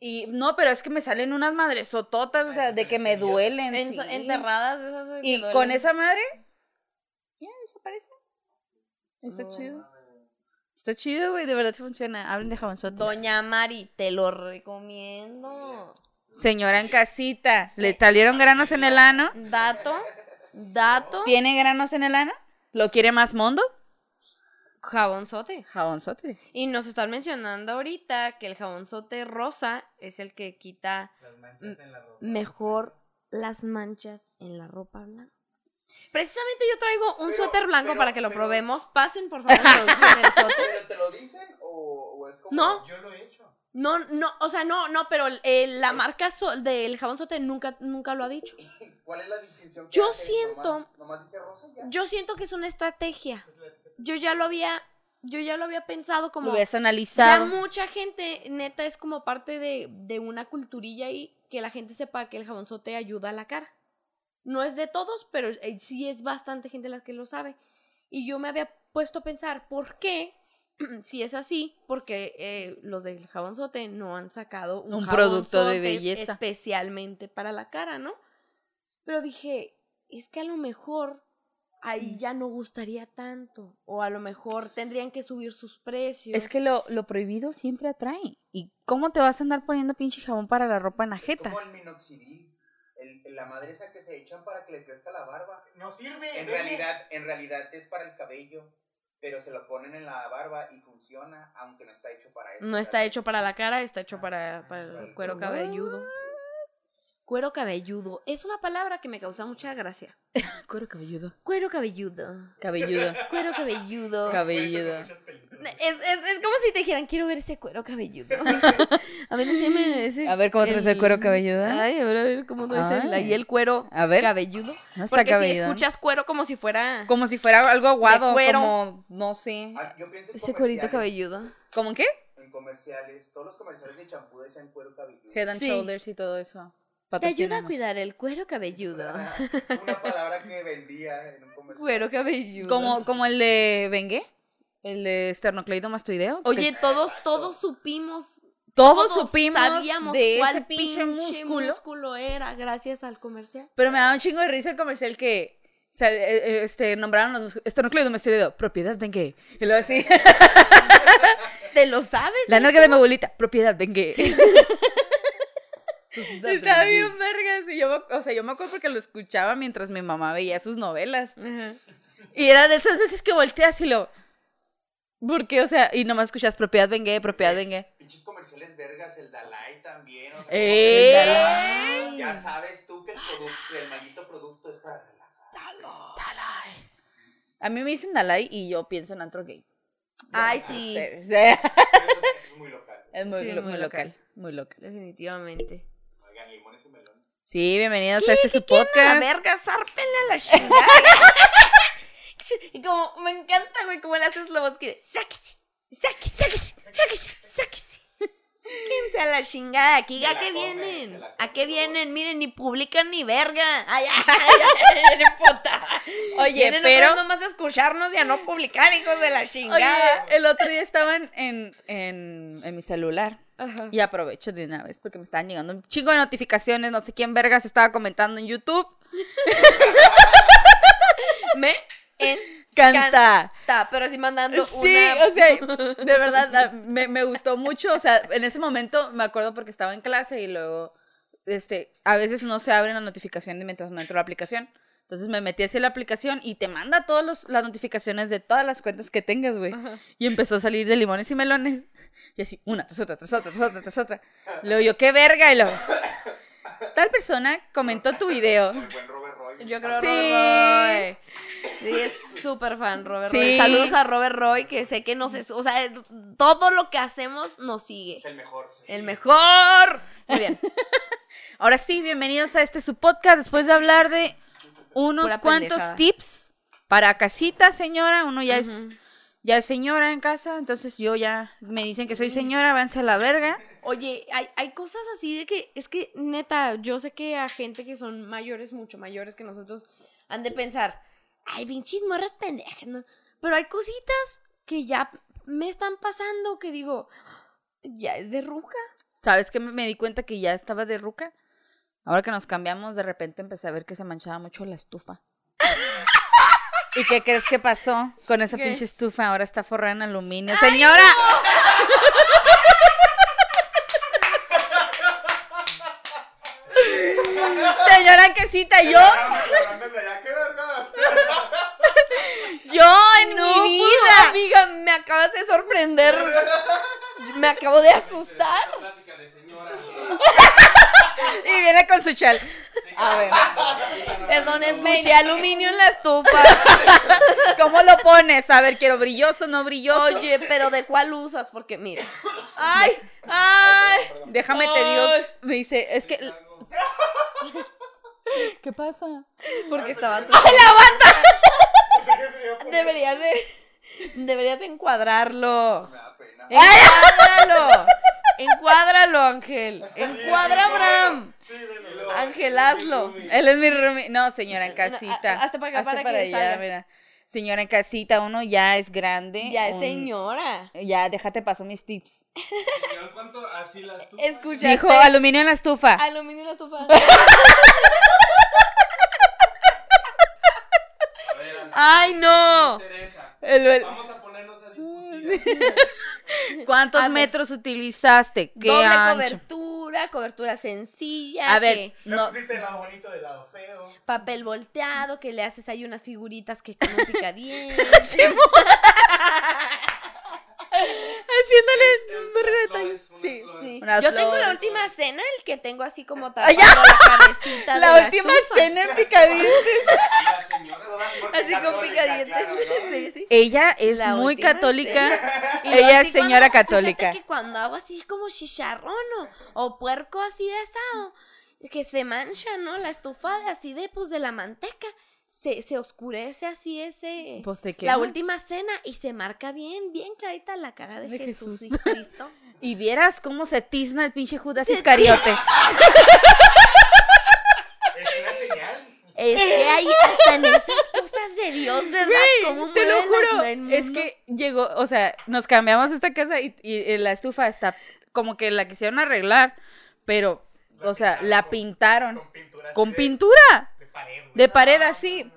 Y no, pero es que me salen unas madresototas, o sea, de que me duelen. En- sí. Enterradas de esas. que Y duelen. con esa madre, ya desaparece. Está No, chido. Está chido, güey, de verdad sí funciona. Hablen de jabonzotes. Doña Mari, te lo recomiendo. Señora en casita, ¿le salieron granos en el ano? Dato, dato, ¿Tiene granos en el ano? ¿Lo quiere más mondo? Jabonzote. Jabonzote. Y nos están mencionando ahorita que el jabonzote rosa es el que quita Las manchas en la ropa. mejor las manchas en la ropa blanca. Precisamente yo traigo un Pero- suéter blanco pero- para que lo pero- probemos. Pasen, por favor, producción el sote. ¿Pero te lo dicen o, o es como.? No. Yo lo he hecho. No, no, o sea, no, no, pero eh, la marca so- del jabonzote nunca, nunca lo ha dicho. ¿Cuál es la distinción? que Yo hace? siento- ¿Nomás, nomás dice rosa ya? Yo siento que es una estrategia. Yo ya lo había, yo ya lo había pensado como... Lo habías Ya analizado. mucha gente, neta, es como parte de, de una culturilla ahí que la gente sepa que el jabonzote ayuda a la cara. No es de todos, pero eh, sí es bastante gente la que lo sabe. Y yo me había puesto a pensar, ¿por qué? Si es así, porque eh, los del jabonzote no han sacado un, Un producto de belleza. especialmente para la cara, ¿no? Pero dije, es que a lo mejor ahí Mm. ya no gustaría tanto. O a lo mejor tendrían que subir sus precios. Es que lo, lo prohibido siempre atrae. ¿Y cómo te vas a andar poniendo pinche jabón para la ropa en la jeta? como el minoxidil. El, la madre esa que se echan para que le crezca la barba. No sirve. En realidad, en realidad es para el cabello. Pero se lo ponen en la barba y funciona, aunque no está hecho para eso. No está hecho para la cara, está hecho para, para el cuero cabelludo. Cuero cabelludo. Es una palabra que me causa mucha gracia. Cuero cabelludo. Cuero cabelludo. Cabelludo. Cuero cabelludo. Cabelludo. Es, es, es como si te dijeran, quiero ver ese cuero cabelludo. a ver, enséñame ese. A ver, ¿cómo traes el cuero cabelludo? Ay, a ver, a ver, ¿cómo no es el, ahí el cuero A ver. cabelludo? No está Porque si escuchas cuero como si fuera Como si fuera algo aguado, cuero. como, no sé. Ah, yo pienso en ese cuerito cabelludo. ¿Cómo qué? En comerciales, todos los comerciales de champú decían cuero cabelludo. Head and Sí. Shoulders y todo eso. Te ayuda a cuidar el cuero cabelludo. Una palabra que vendía en un comercial. Cuero cabelludo. Como, como el de Bengue, el de esternocleidomastoideo. Oye, todos, todos supimos. todos, supimos sabíamos de cuál ese pinche músculo. músculo era gracias al comercial. Pero me da un chingo de risa el comercial que o sea, eh, eh, este, nombraron los músculos. Esternocleidomastoideo, propiedad Bengue. Y luego así, ¿Te lo sabes? la nalga de mi abuelita, propiedad Bengue. Está bien vergas. Y yo, me- o sea, yo me acuerdo porque lo escuchaba mientras mi mamá veía sus novelas. Ajá. Y era de esas veces que volteas y lo... ¿Por qué? O sea, y nomás escuchas propiedad Bengue, propiedad Bengue. Pinches comerciales vergas, el Dalai también. Dalai, Ya sabes tú que el, producto, el maldito producto es para relajar. Dalai. A mí me dicen Dalai y yo pienso en antro gay. Ay, sí. Eso es muy local. Es muy, Sí, lo- muy muy local. local. Muy local. Definitivamente. Y melones. Sí, bienvenidos a este su A la podcast. verga, zárpenle a la chingada. y como, me encanta, güey, cómo le haces la voz que sáquese, sáquese, sáquese, sáquese, sáquese. Sáquense a la chingada, aquí a qué vienen, a qué vienen, miren, ni publican ni verga. Ay, ay, ay, ay, ay, puta. Oye, Vienen pero... nomás a escucharnos y a no publicar, hijos de la chingada. Oye, el otro día estaban en, en, en mi celular. Ajá. Y aprovecho de una vez porque me estaban llegando un chingo de notificaciones. No sé quién vergas estaba comentando en YouTube. Me en Canta. Ta, pero sí mandando Sí, una. o sea, de verdad, me, me gustó mucho. O sea, en ese momento me acuerdo porque estaba en clase y luego, este, a veces no se abren las notificaciones mientras no entro a la aplicación. Entonces me metí hacia la aplicación y te manda todas los- las notificaciones de todas las cuentas que tengas, güey. Y empezó a salir de limones y melones. Y así, una tras otra, tras otra, tras otra, tras otra. Luego yo, qué verga. Y luego, tal persona comentó tu video. El buen Robert Roy. Yo creo Sí. Robert Roy. Sí, es súper fan Robert Sí. Roy. Saludos a Robert Roy, que sé que nos... es- O sea, todo lo que hacemos nos sigue. Es el mejor. El mejor. Muy bien. Ahora sí, bienvenidos a este su podcast después de hablar de unos cuantos pendejada. tips para casita, señora. Uno ya es ya es señora en casa, entonces yo ya me dicen que soy señora, váyanse a la verga. Oye, hay, hay cosas así de que, es que neta, yo sé que a gente que son mayores, mucho mayores que nosotros, han de pensar, ay, pinches morras pendejas, ¿no? Pero hay cositas que ya me están pasando que digo, ya es de ruca. ¿Sabes qué? Me me di cuenta que ya estaba de ruca. Ahora que nos cambiamos, de repente empecé a ver que se manchaba mucho la estufa. ¿Y qué crees que pasó con esa ¿Qué? pinche estufa? Ahora está forrada en aluminio. ¡Señora! Señora en casita, yo, ¿Qué vergas? yo en No, mi vida. amiga, me acabas de sorprender. Me acabo de asustar. De señora. Y viene con su chal. A ver, Perdón, escuché aluminio en la estufa. ¿cómo lo pones? A ver, quiero brilloso, no brilloso. Oye, pero ¿de cuál usas? Porque mira. Ay, ay. Déjame te digo, Ay. me dice, es que ¿Qué pasa? Porque estaba tu... ¡La bata! Deberías de. Deberías de encuadrarlo. Me da pena. Encuádralo. Encuádralo, Ángel. Encuadra a Abraham. Ángel, hazlo. Él es mi roomie. No, señora en casita. a- hazte para acá para que allá, salgas. mira. Señora en casita, uno ya es grande. Ya es un- señora. Ya, déjate paso mis tips. ¿En cuánto así la estufa? Escuchaste. Dijo aluminio en la estufa. Aluminio en la estufa. Ay, Me no. interesa. El- el- Vamos a discutir. ¿Cuántos ver. metros utilizaste? ¿Qué Doble ancho? cobertura, cobertura sencilla. A ver, que no. pusiste el lado bonito del lado feo. papel volteado, que le haces ahí unas figuritas que no pica bien. Haciéndole un vergo de Sí. flores. Sí. Unas Yo tengo la flores. última cena, el que tengo así como Ay, tapando ya. la cabecita La última estufa. cena en porque Así con picadientes. Sí, sí. Ella es La muy última católica. Ella es así señora cuando- católica. Fíjate que cuando hago así como chicharrón o, o puerco así de asado, que se mancha, ¿no? La estufa de así de, pues, de la manteca. Se, se oscurece así ese... Pues se la quema. última cena y se marca bien, bien clarita la cara de, De Jesús, Jesús. y Cristo. Y vieras cómo se tizna el pinche Judas Se Iscariote. Es una señal. Es que hay hasta en esas cosas de Dios, ¿verdad? ¿Cómo Te lo la- juro. Es que llegó, o sea, nos cambiamos esta casa y, y la estufa está como que la quisieron arreglar, pero, o sea, la pintaron Con pintura. con pintura pared. güey. de pared así.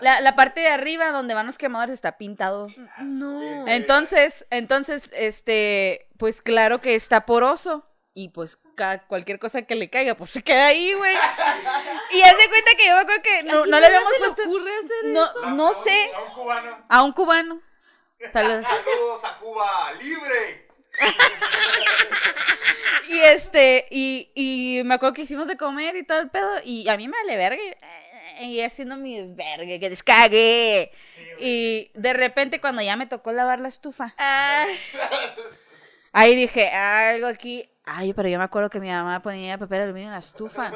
La, la parte de arriba donde van los quemadores está pintado. No. Entonces, entonces, este, pues claro que está poroso. Y pues cualquier cosa que le caiga, pues se queda ahí, güey. Y haz de cuenta que yo me acuerdo que no, ¿A quién no le se habíamos le puesto. ocurre hacer No, eso? no sé. A un cubano. A un cubano. Saludos. Saludos a Cuba, libre. Y este, y, y me acuerdo que hicimos de comer y todo el pedo. Y a mí me vale verga. Y, haciendo mi desvergue, que descague. Y de repente, cuando ya me tocó lavar la estufa, Ah, ahí dije, algo aquí. Ay, pero yo me acuerdo que mi mamá ponía papel aluminio en la estufa.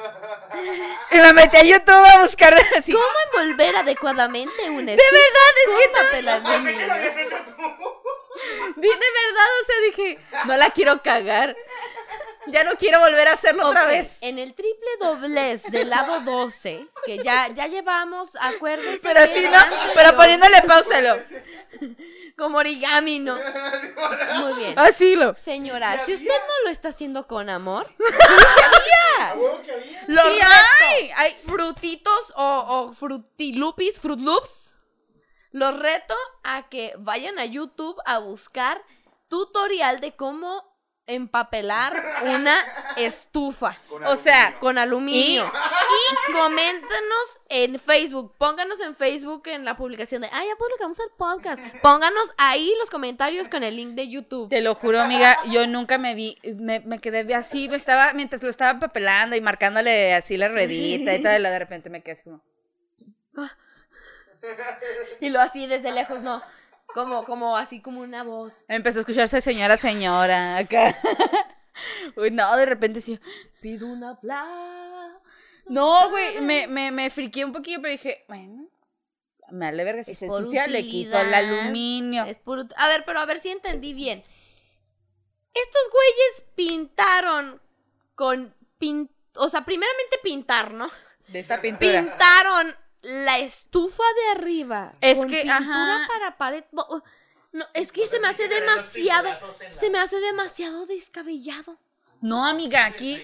Y me metí a YouTube a buscar así. ¿Cómo envolver adecuadamente un De verdad, es que no. papel aluminio? De verdad, o sea, dije, no la quiero cagar. Ya no quiero volver a hacerlo otra vez. En el triple doblez del lado 12, que ya, ya llevamos, acuérdense. Pero así no, anterior- pero poniéndole pausalo. Como origami, ¿no? Muy bien. Así lo. Señora, si usted no lo está haciendo con amor, sí sabía. Lo Sí hay, hay. Frutitos o, o frutilupis, fruit loops. Los reto a que vayan a YouTube a buscar tutorial de cómo empapelar una estufa. Con O sea, con aluminio. Y, coméntanos en Facebook. Pónganos en Facebook en la publicación de, ah, ya publicamos el podcast. Pónganos ahí los comentarios con el link de YouTube. Te lo juro, amiga, yo nunca me vi, me, me quedé así, me estaba, mientras lo estaba papelando y marcándole así la ruedita y todo, y de repente me quedé así como, Y lo así desde lejos, no. Como, como así como una voz. empezó a escucharse señora, señora, acá. Uy, no, de repente sí, Pido un aplauso. no, güey, me, me, me friqué un poquillo, pero dije, bueno, me vale verga, si Es se ensucia, le quito el aluminio. Es A ver, pero a ver si entendí bien. Estos güeyes pintaron con pin... O sea, primeramente pintar, ¿no? De esta pintura. Pintaron la estufa de arriba. Es con que, pintura ajá. para pared. Oh, No, es que se me hace demasiado. Se me hace demasiado descabellado. No, amiga, aquí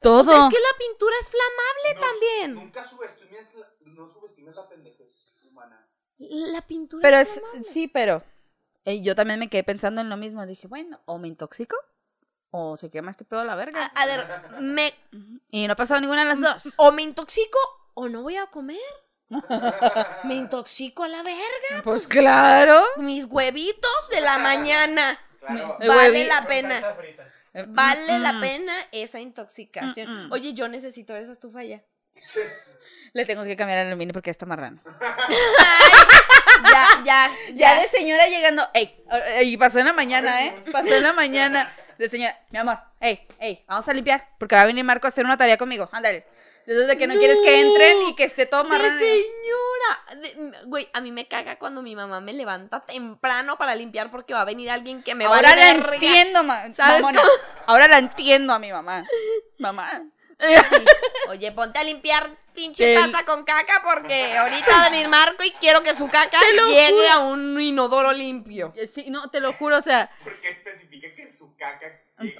todo. O sea, es que la pintura es flamable No- también. Nunca subestimes la, no subestimes la pendejez humana. La pintura Pero es es, flamable. sí, pero eh, yo también me quedé pensando en lo mismo. Dije, bueno, o me intoxico o se quema este pedo a la verga. A, a ver, me, Y no ha pasado ninguna de las dos. o me intoxico o no voy a comer. Me intoxico a la verga. Pues claro. Mis huevitos de la mañana. Claro. Vale la pena. frita. Vale la pena esa intoxicación. Mm, mm. Oye, yo necesito esa estufa ya. Le tengo que cambiar el aluminio porque está marrano. Ya, ya, Ya ya. de señora llegando, ey, y pasó en la mañana, ¿eh? Pasó en la mañana. De señora, mi amor, ey, ey, vamos a limpiar, porque va a venir Marco a hacer una tarea conmigo, ándale. Desde de que no, quieres que entren y que esté todo ¡De marrano. señora! De- Güey, a mí me caga cuando mi mamá me levanta temprano para limpiar porque va a venir alguien que me va Ahora a la entiendo, ma- ¿Sabes mamona. cómo? Ahora la entiendo a mi mamá. Mamá. Oye, ponte a limpiar pinche Del- taza con caca porque ahorita va a venir Marco y quiero que su caca llegue juro. a un inodoro limpio. Sí, no, te lo juro, o sea, Porque especifica que su caca.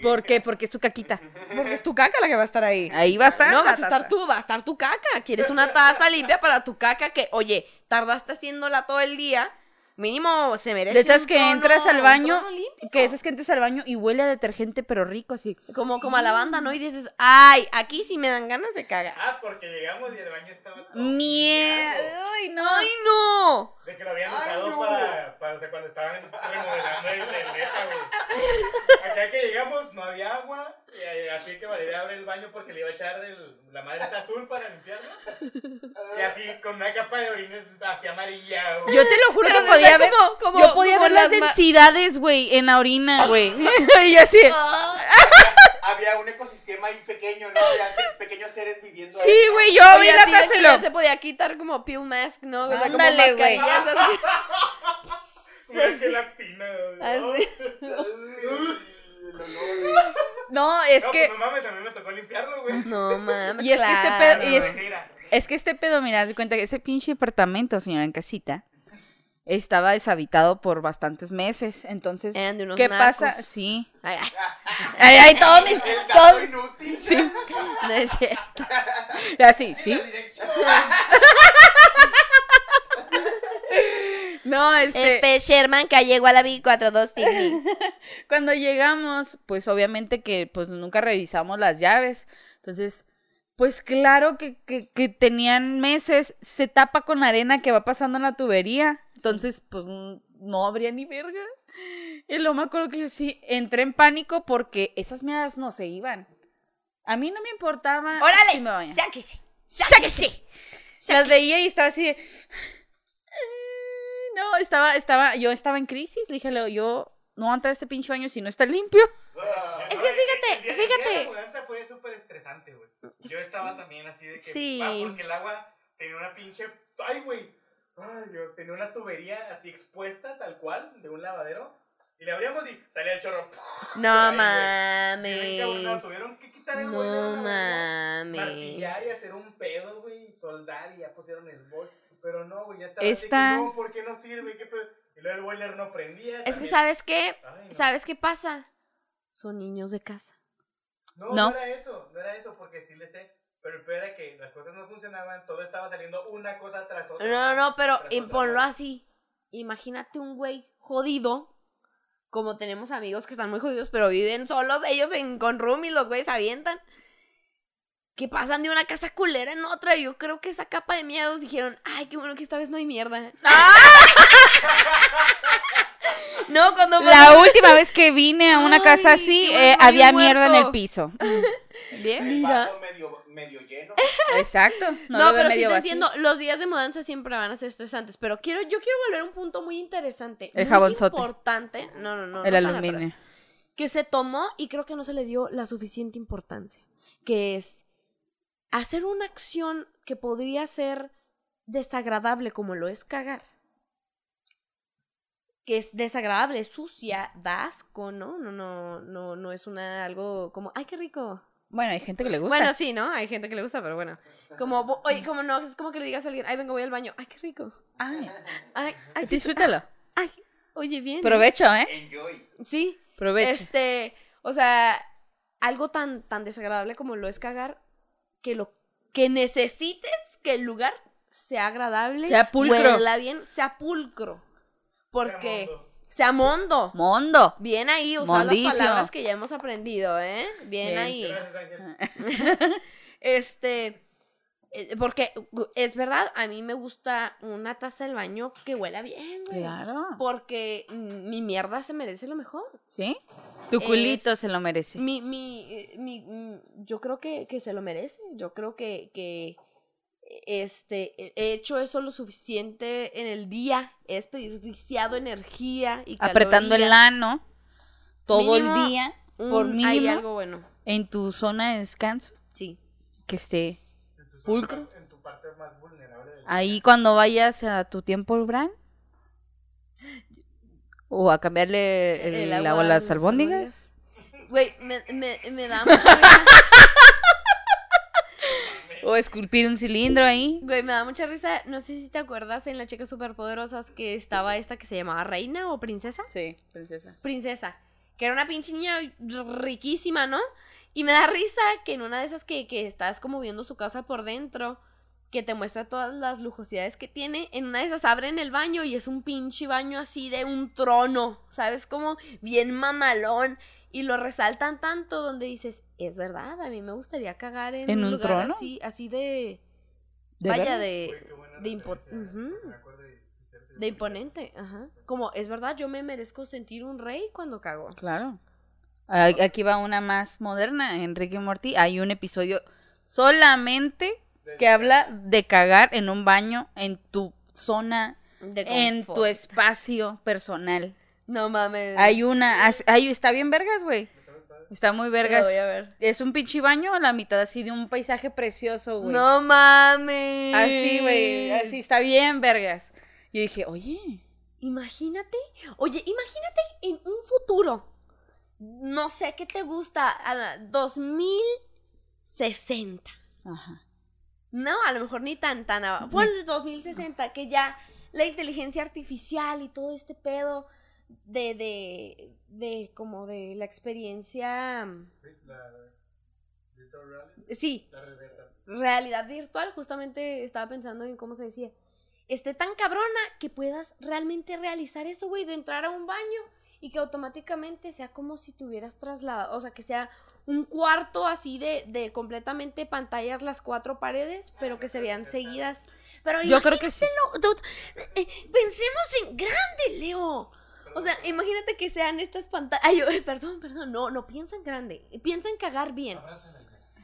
¿Por qué? Porque es tu caquita. Porque es tu caca la que va a estar ahí. Ahí va a estar. No, vas a estar tú, va a estar tu caca. ¿Quieres una taza limpia para tu caca que, oye, tardaste haciéndola todo el día? Mínimo se merece De esas un que trono- entras al baño, que esas que entras al baño y huele a detergente, pero rico, así. Como, como a lavanda, ¿no? Y dices, ay, aquí sí me dan ganas de cagar. Ah, porque llegamos y el baño estaba todo Miedo. Ay, no. ¡Ay, no! De que lo habían Ay, usado no. para, para, o sea, cuando estaban remodelando el, el neta, güey. Acá que llegamos no había agua, y, eh, así que Valeria abre el baño porque le iba a echar el, la madre esa azul para limpiarlo. Y así con una capa de orines así amarilla, güey. Yo te lo juro Pero que podía ver. como- como- yo podía como ver las densidades, güey, en la orina, güey. y así. Había un ecosistema ahí pequeño, ¿no? Había pequeños seres viviendo ahí. Sí, güey, yo abrí la se podía quitar como peel mask, ¿no? O sea, como Ándale, güey. mascarillas así. Una gelatina. Así. No, es no, que. pues no mames, a mí me tocó limpiarlo, güey. No mames. Y es que este pedo- y es- Mira, Es que este pedo, mira, haz de cuenta que ese pinche departamento, señora, en casita, estaba deshabitado por bastantes meses. Entonces, Eran de unos ¿qué narcos. pasa? Sí. Ay, ay, todo mi. El dato Todo, inútil. sí. no es cierto. Así, sí. La dirección. No, este. Este Sherman, calle Wallaby 42 Tigli. Cuando llegamos, pues obviamente que pues nunca revisamos las llaves. Entonces, pues claro que, que, que tenían meses, se tapa con arena que va pasando en la tubería. Entonces, pues no habría ni verga. Y luego me acuerdo que yo sí entré en pánico porque esas meadas no se iban. A mí no me importaba ¡Órale! si me bañaba. ¡Sáquese! ¡Sáquese! Las veía y estaba así de... No, estaba, estaba, yo estaba en crisis. Le dije, Leo, yo no voy a entrar a este pinche baño si no está limpio. Es que el- fíjate, el día- el día fíjate. de la mudanza fue súper estresante, güey. Yo estaba también así de que. Sí. ah, porque el agua tenía una pinche. ¡Ay, güey! ¡Ay, Dios! Tenía una tubería así expuesta, tal cual, de un lavadero. Y le abríamos y salía el chorro. No Ay, mames. Tuvieron que quitar el No mames. Martillar y hacer un pedo, güey. Soldar y ya pusieron el boiler. Pero no, güey, ya estaba Esta- así que no, ¿por qué no sirve? Y luego el boiler no prendía. Es que. ¿sabes qué? Ay, no. ¿Sabes qué pasa? Son niños de casa. No, No. no, era eso, no era eso, porque sí le sé. Pero el peor era que las cosas no funcionaban, todo estaba saliendo una cosa tras otra. No, no, pero y otra, ponlo así. Imagínate un güey jodido. Como tenemos amigos que están muy jodidos, pero viven solos, ellos en con room y los güeyes avientan. Que pasan de una casa culera en otra. Yo creo que esa capa de miedos dijeron, ay, qué bueno que esta vez no hay mierda. no, cuando La última vez que vine a una Ay, casa así, bueno, eh, había mierda en el piso. Bien. El Mira. vaso medio, medio lleno. Exacto. No, No, pero sí medio te vacío. entiendo. Los días de mudanza siempre van a ser estresantes. Pero quiero, yo quiero volver a un punto muy interesante. El muy jabonzote. importante. No, no, no. El no aluminio. atrás. Que se tomó y creo que no se le dio la suficiente importancia. Que es hacer una acción que podría ser desagradable como lo es cagar. Que es desagradable, es sucia, da asco, ¿no? No, no, no, no es una algo como, ay, qué rico. Bueno, hay gente que le gusta. Bueno, sí, ¿no? Hay gente que le gusta, pero bueno. Como, oye, como no, es como que le digas a alguien, ay, vengo, voy al baño. Ay, qué rico. Ay, Ay, ay, qué- disfrútalo. Ay, oye, bien. Provecho, ¿eh? Enjoy. Sí. Provecho. Este, o sea, algo tan, tan desagradable como lo es cagar, que lo que necesites que el lugar sea agradable, Sea pulcro. huela bien, sea pulcro. Porque mondo. sea mondo. Mondo. Bien ahí, usar las palabras que ya hemos aprendido, ¿eh? Bien, Bien. ahí. Gracias, Ángel. Este, eh, porque es verdad, a mí me gusta una taza del baño que huela bien, güey. Claro. Porque mm, mi mierda se merece lo mejor. ¿Sí? Tu culito Es- se lo merece. Mi, mi, eh, mi, mm, yo creo que, que se lo merece. Yo creo que, que este, he hecho eso lo suficiente en el día. He desperdiciado energía y Apretando el ano todo Mínimo el día, por Un- hay mínimo, algo bueno. en tu zona de descanso, Sí. que esté En tu Pulcro. En tu parte más vulnerable del ahí cuando vayas a tu tiempo Bran. O a cambiarle el, agua a las albóndigas. Güey, me, me, me da mucha risa. O esculpir un cilindro ahí. Güey, me da mucha risa. No sé si te acuerdas en las chicas superpoderosas que estaba esta que se llamaba Reina o Princesa. Sí, princesa. Princesa. Que era una pinche niña riquísima, ¿no? Y me da risa que en una de esas que, que estás como viendo su casa por dentro, que te muestra todas las lujosidades que tiene, en una de esas abren el baño y es un pinche baño así de un trono, ¿sabes? Como bien mamalón. Y lo resaltan tanto donde dices, es verdad, a mí me gustaría cagar en, ¿En un, un lugar trono? así, así de... ¿De vaya, de, de, impo- acuerdo de- imponente, ajá. Como, es verdad, yo me merezco sentir un rey cuando cago. Claro. Aquí va una más moderna, Enrique y Morty. Hay un episodio solamente que habla de cagar en un baño en tu zona, en tu espacio personal. No mames. Hay una, ahí está bien vergas, güey. Está muy Lo vergas. voy a ver. Es un pinche baño a la mitad así de un paisaje precioso, güey. No mames. Así, güey, así está bien vergas. Yo dije, oye, Imagínate, oye, imagínate en un futuro. No sé qué te gusta, a la 2060. ajá. No, a lo mejor ni tan tan abajo. Ponle 2060 que ya la inteligencia artificial y todo este pedo de de de como de la experiencia La virtual reality, sí, la realidad. realidad virtual, justamente estaba pensando en cómo se decía, esté tan cabrona que puedas realmente realizar eso, güey, de entrar a un baño y que automáticamente sea como si te hubieras trasladado, o sea, que sea un cuarto así de, de completamente pantallas las cuatro paredes, pero que se vean seguidas. Pero Yo creo que sí. eh, pensemos en grande, Leo. O sea, imagínate que sean estas pantallas. Ay, ay, perdón, perdón. No, no piensa en grande. Piensa en cagar bien.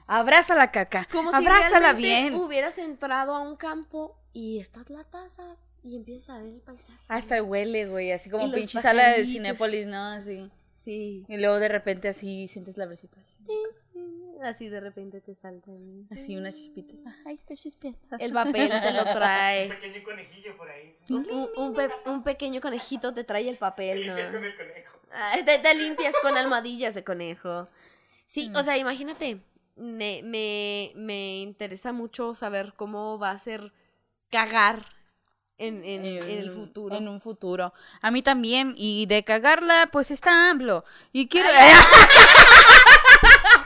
Abraza la caca. Como si Abrázala realmente bien. hubieras entrado a un campo y estás la taza y empiezas a ver el paisaje. Hasta huele, güey, así como pinche sala de. Cinépolis, ¿no? Así. Sí. Y luego de repente así sientes la brisita así. Así de repente te salta. ahí. Así unas chispitas. Ay, está chispeando. El papel te lo Un trae. pequeño conejillo por ahí. Un, un- un pe- un pequeño conejito te trae el Te papel, ¿no? limpias con el conejo. Ah, te, te limpias con almohadillas de conejo. Mm. Sí, o sea, imagínate. Me, me, me interesa mucho saber cómo va a ser cagar en, en, en el futuro. En un futuro. A mí también. Y de cagarla, pues está AMLO. Y quiero.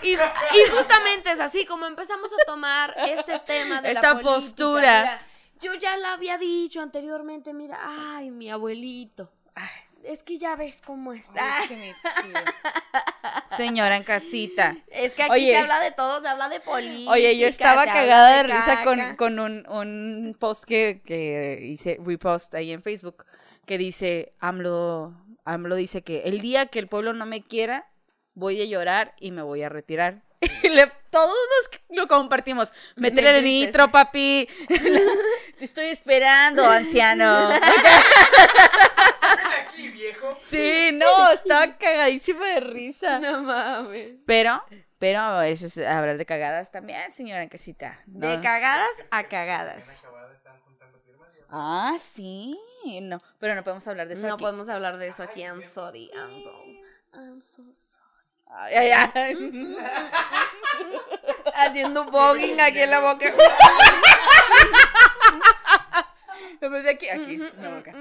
Y, y justamente es así como empezamos a tomar este tema de Esta la política. postura. Mira, yo ya la había dicho anteriormente, mira, ay, mi abuelito. Es que ya ves cómo es. Ay, que mi tío. Señora en casita. Es que aquí Oye. se habla de todo, se habla de política. Oye, yo estaba cagada de risa con, con un, un post que, que hice, repost ahí en Facebook, que dice, AMLO, AMLO dice que el día que el pueblo no me quiera, voy a llorar y me voy a retirar. Y le- todos nos lo compartimos. Métele el nitro, papi. Te estoy esperando, anciano. Sí, no, estaba cagadísima de risa. No mames. Pero, pero eso es hablar de cagadas también, señora en casita. De No. cagadas a cagadas. Ah, sí. No, pero no podemos hablar de eso No aquí. podemos hablar de eso aquí. I'm sorry. I'm so, I'm so sorry. Ay, ay, ay. Haciendo voguing aquí en la boca. Vez de aquí, aquí. en la boca.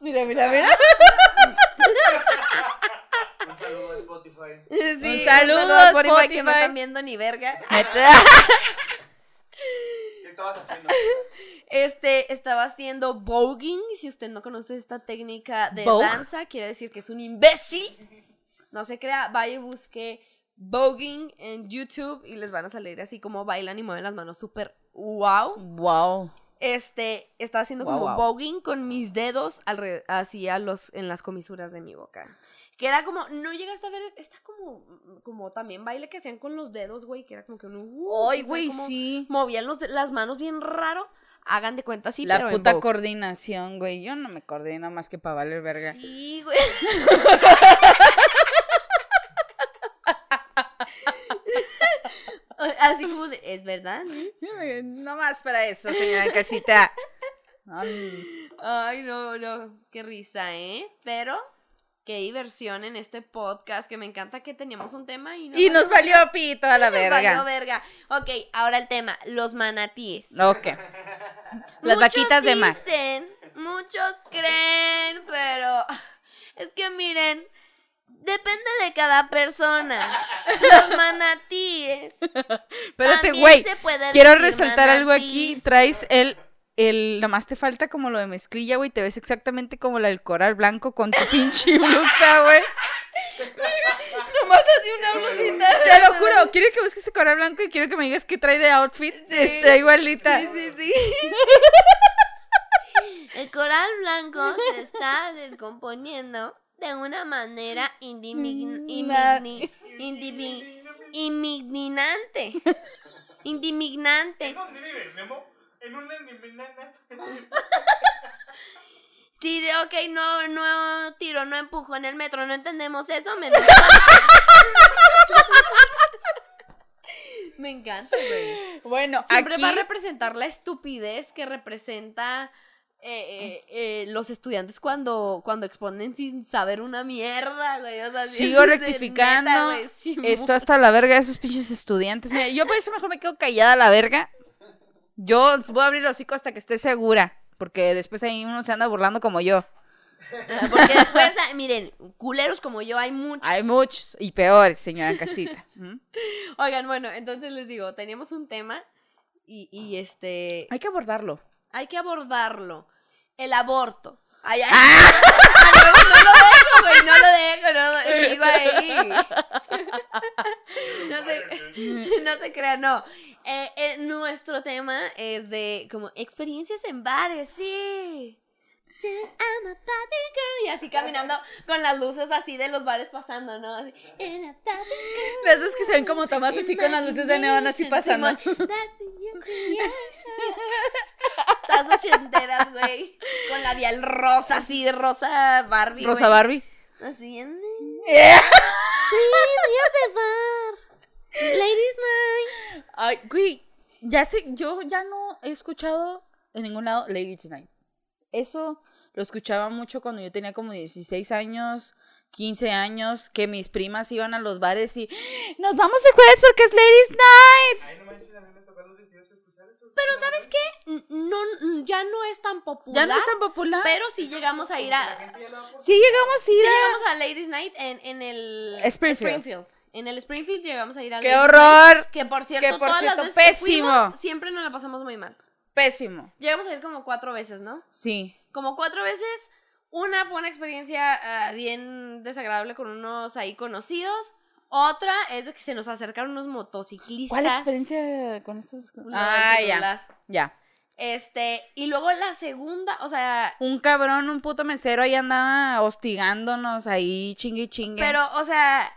Mira, mira, mira. Un saludo a Spotify. Sí, saludo, saludo a Spotify, que no están viendo ni verga. ¿Qué estabas haciendo? Este, estaba haciendo voguing. Si usted no conoce esta técnica de Vogue. danza, quiere decir que es un imbécil. No se crea, vaya y busque voguing en YouTube y les van a salir así como bailan y mueven las manos súper wow. wow. Este, estaba haciendo como voguing con mis dedos alre- así a los, en las comisuras de mi boca. Que era como, no llegaste a ver, está como, como también baile que hacían con los dedos, güey, que era como que uno, uh, Ay, güey, sí. Movían los las manos bien raro. Hagan de cuenta así, La pero puta coordinación, güey. Yo no me coordino más que para valer verga. Sí, güey. Así como de, es verdad, ¿sí? No más para eso, señora casita. Ay, no, no, qué risa, ¿eh? Pero qué diversión en este podcast, que me encanta que teníamos un tema y, no Y nos valió pito a la nos valió verga. verga. Ok, ahora el tema, los manatíes. Ok. Las Muchos vaquitas de mar. dicen, muchos creen, pero es que miren, depende de cada persona. Los manatíes. Espérate, güey. Quiero resaltar algo aquí. Traes el. El, nomás te falta como lo de mezclilla, güey. Te ves exactamente como la del coral blanco con tu pinche blusa, güey. Nomás así una blusita. Te lo juro. Quiero que busques ese coral blanco y quiero que me digas qué trae de outfit. Este, igualita. Sí, sí, sí. El coral blanco se está descomponiendo de una manera indivi- imignante. Indimignante. ¿En dónde vives, Nemo? En una limonada. Sí, ok, no, no tiro, no empujo en el metro, no entendemos eso, me Me encanta, güey. Bueno, Siempre aquí. va a representar la estupidez que representa eh, eh, eh, los estudiantes cuando, cuando exponen sin saber una mierda, güey. O sea, Sigo rectificando. neta, güey, sí, Esto hasta la verga de esos pinches estudiantes. Mira, yo por eso mejor me quedo callada a la verga. Yo voy a abrir el hocico hasta que esté segura. Porque después ahí uno se anda burlando como yo. Porque después, ah, miren, culeros como yo hay muchos. Hay muchos y peores, señora Casita. ¿Mm? Oigan, bueno, entonces les digo, teníamos un tema y, y este, Hay que abordarlo. Hay que abordarlo. El aborto. Ay, ay. Ah, no, no lo dejo, güey, no lo dejo, no, sigo ahí. No se, no se crean, no. Eh, eh, nuestro tema es de como experiencias en bares, sí. I'm a girl. Y así caminando con las luces así de los bares pasando, ¿no? Así. "In a girl, Las veces que se ven como tomas así con las luces de neón así pasando. Todas ochenteras, güey. Con labial rosa, así de rosa Barbie. Rosa. Barbie. Así en. Sí, días de bar. Ladies Night. Ay, güey, ya sé, yo ya no he escuchado en ningún lado Ladies Night. Eso lo escuchaba mucho cuando yo tenía como 16 años, 15 años, que mis primas iban a los bares y nos vamos de jueves porque es Ladies Night. Ay, no manches, a mí me tocó los 18 escuchar eso. Pero ¿sabes qué? No, ya no es tan popular. Ya no es tan popular. Pero sí llegamos a ir a. Sí llegamos a Sí ir a- llegamos a Ladies Night en, en el Springfield. En el Springfield llegamos a ir a ¡Qué Ladies horror! Night, que por cierto, Que por todas cierto, las veces pésimo. que fuimos, siempre nos la pasamos muy mal. Pésimo. Llegamos a ir como cuatro veces, ¿no? Sí. Como cuatro veces. Una fue una experiencia ah, bien desagradable con unos ahí conocidos. Otra es de que se nos acercaron unos motociclistas. ¿Cuál experiencia con estos? Ah, ya. Ya. Este, y luego la segunda, o sea, Un cabrón, un puto mesero ahí andaba hostigándonos ahí, chingue y chingue. pero, o sea,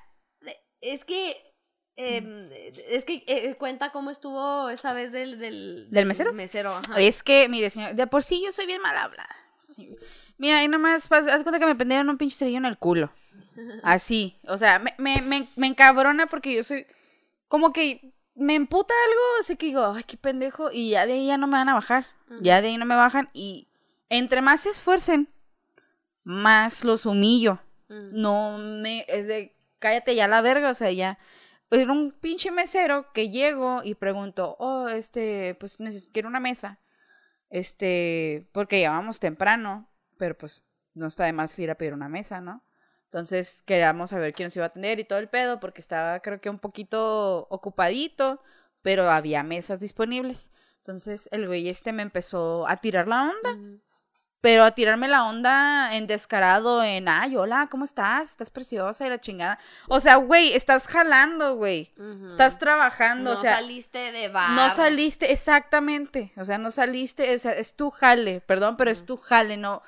es que, em, es que eh, cuenta cómo estuvo esa vez del... ¿Del, ¿Del mesero? mesero, ajá. Es que, mire, señor, de por sí yo soy bien mal hablada. Sí. Mira, ahí nomás, haz cuenta que me prendieron un pinche cerillo en el culo. Así. O sea, me, me, me, me encabrona porque yo soy. Como que me emputa algo, así que digo, ay, qué pendejo. Y ya de ahí ya no me van a bajar. Ya de ahí no me bajan. Y entre más se esfuercen, más los humillo. Mm. No me. Es de, cállate ya la verga, o sea, ya. Era un pinche mesero que llego y pregunto, oh, este, pues quiero una mesa. Este, porque llegábamos temprano, pero pues no está de más ir a pedir una mesa, ¿no? Entonces queríamos saber quién nos iba a atender y todo el pedo, porque estaba creo que un poquito ocupadito, pero había mesas disponibles. Entonces el güey este me empezó a tirar la onda, pero a tirarme la onda en descarado, en, ay, hola, ¿cómo estás? Estás preciosa y la chingada. O sea, güey, estás jalando, güey. Estás trabajando, no o sea, saliste de bar. no saliste, exactamente. O sea, no saliste, o sea, es tu jale, perdón, pero es tu jale, no.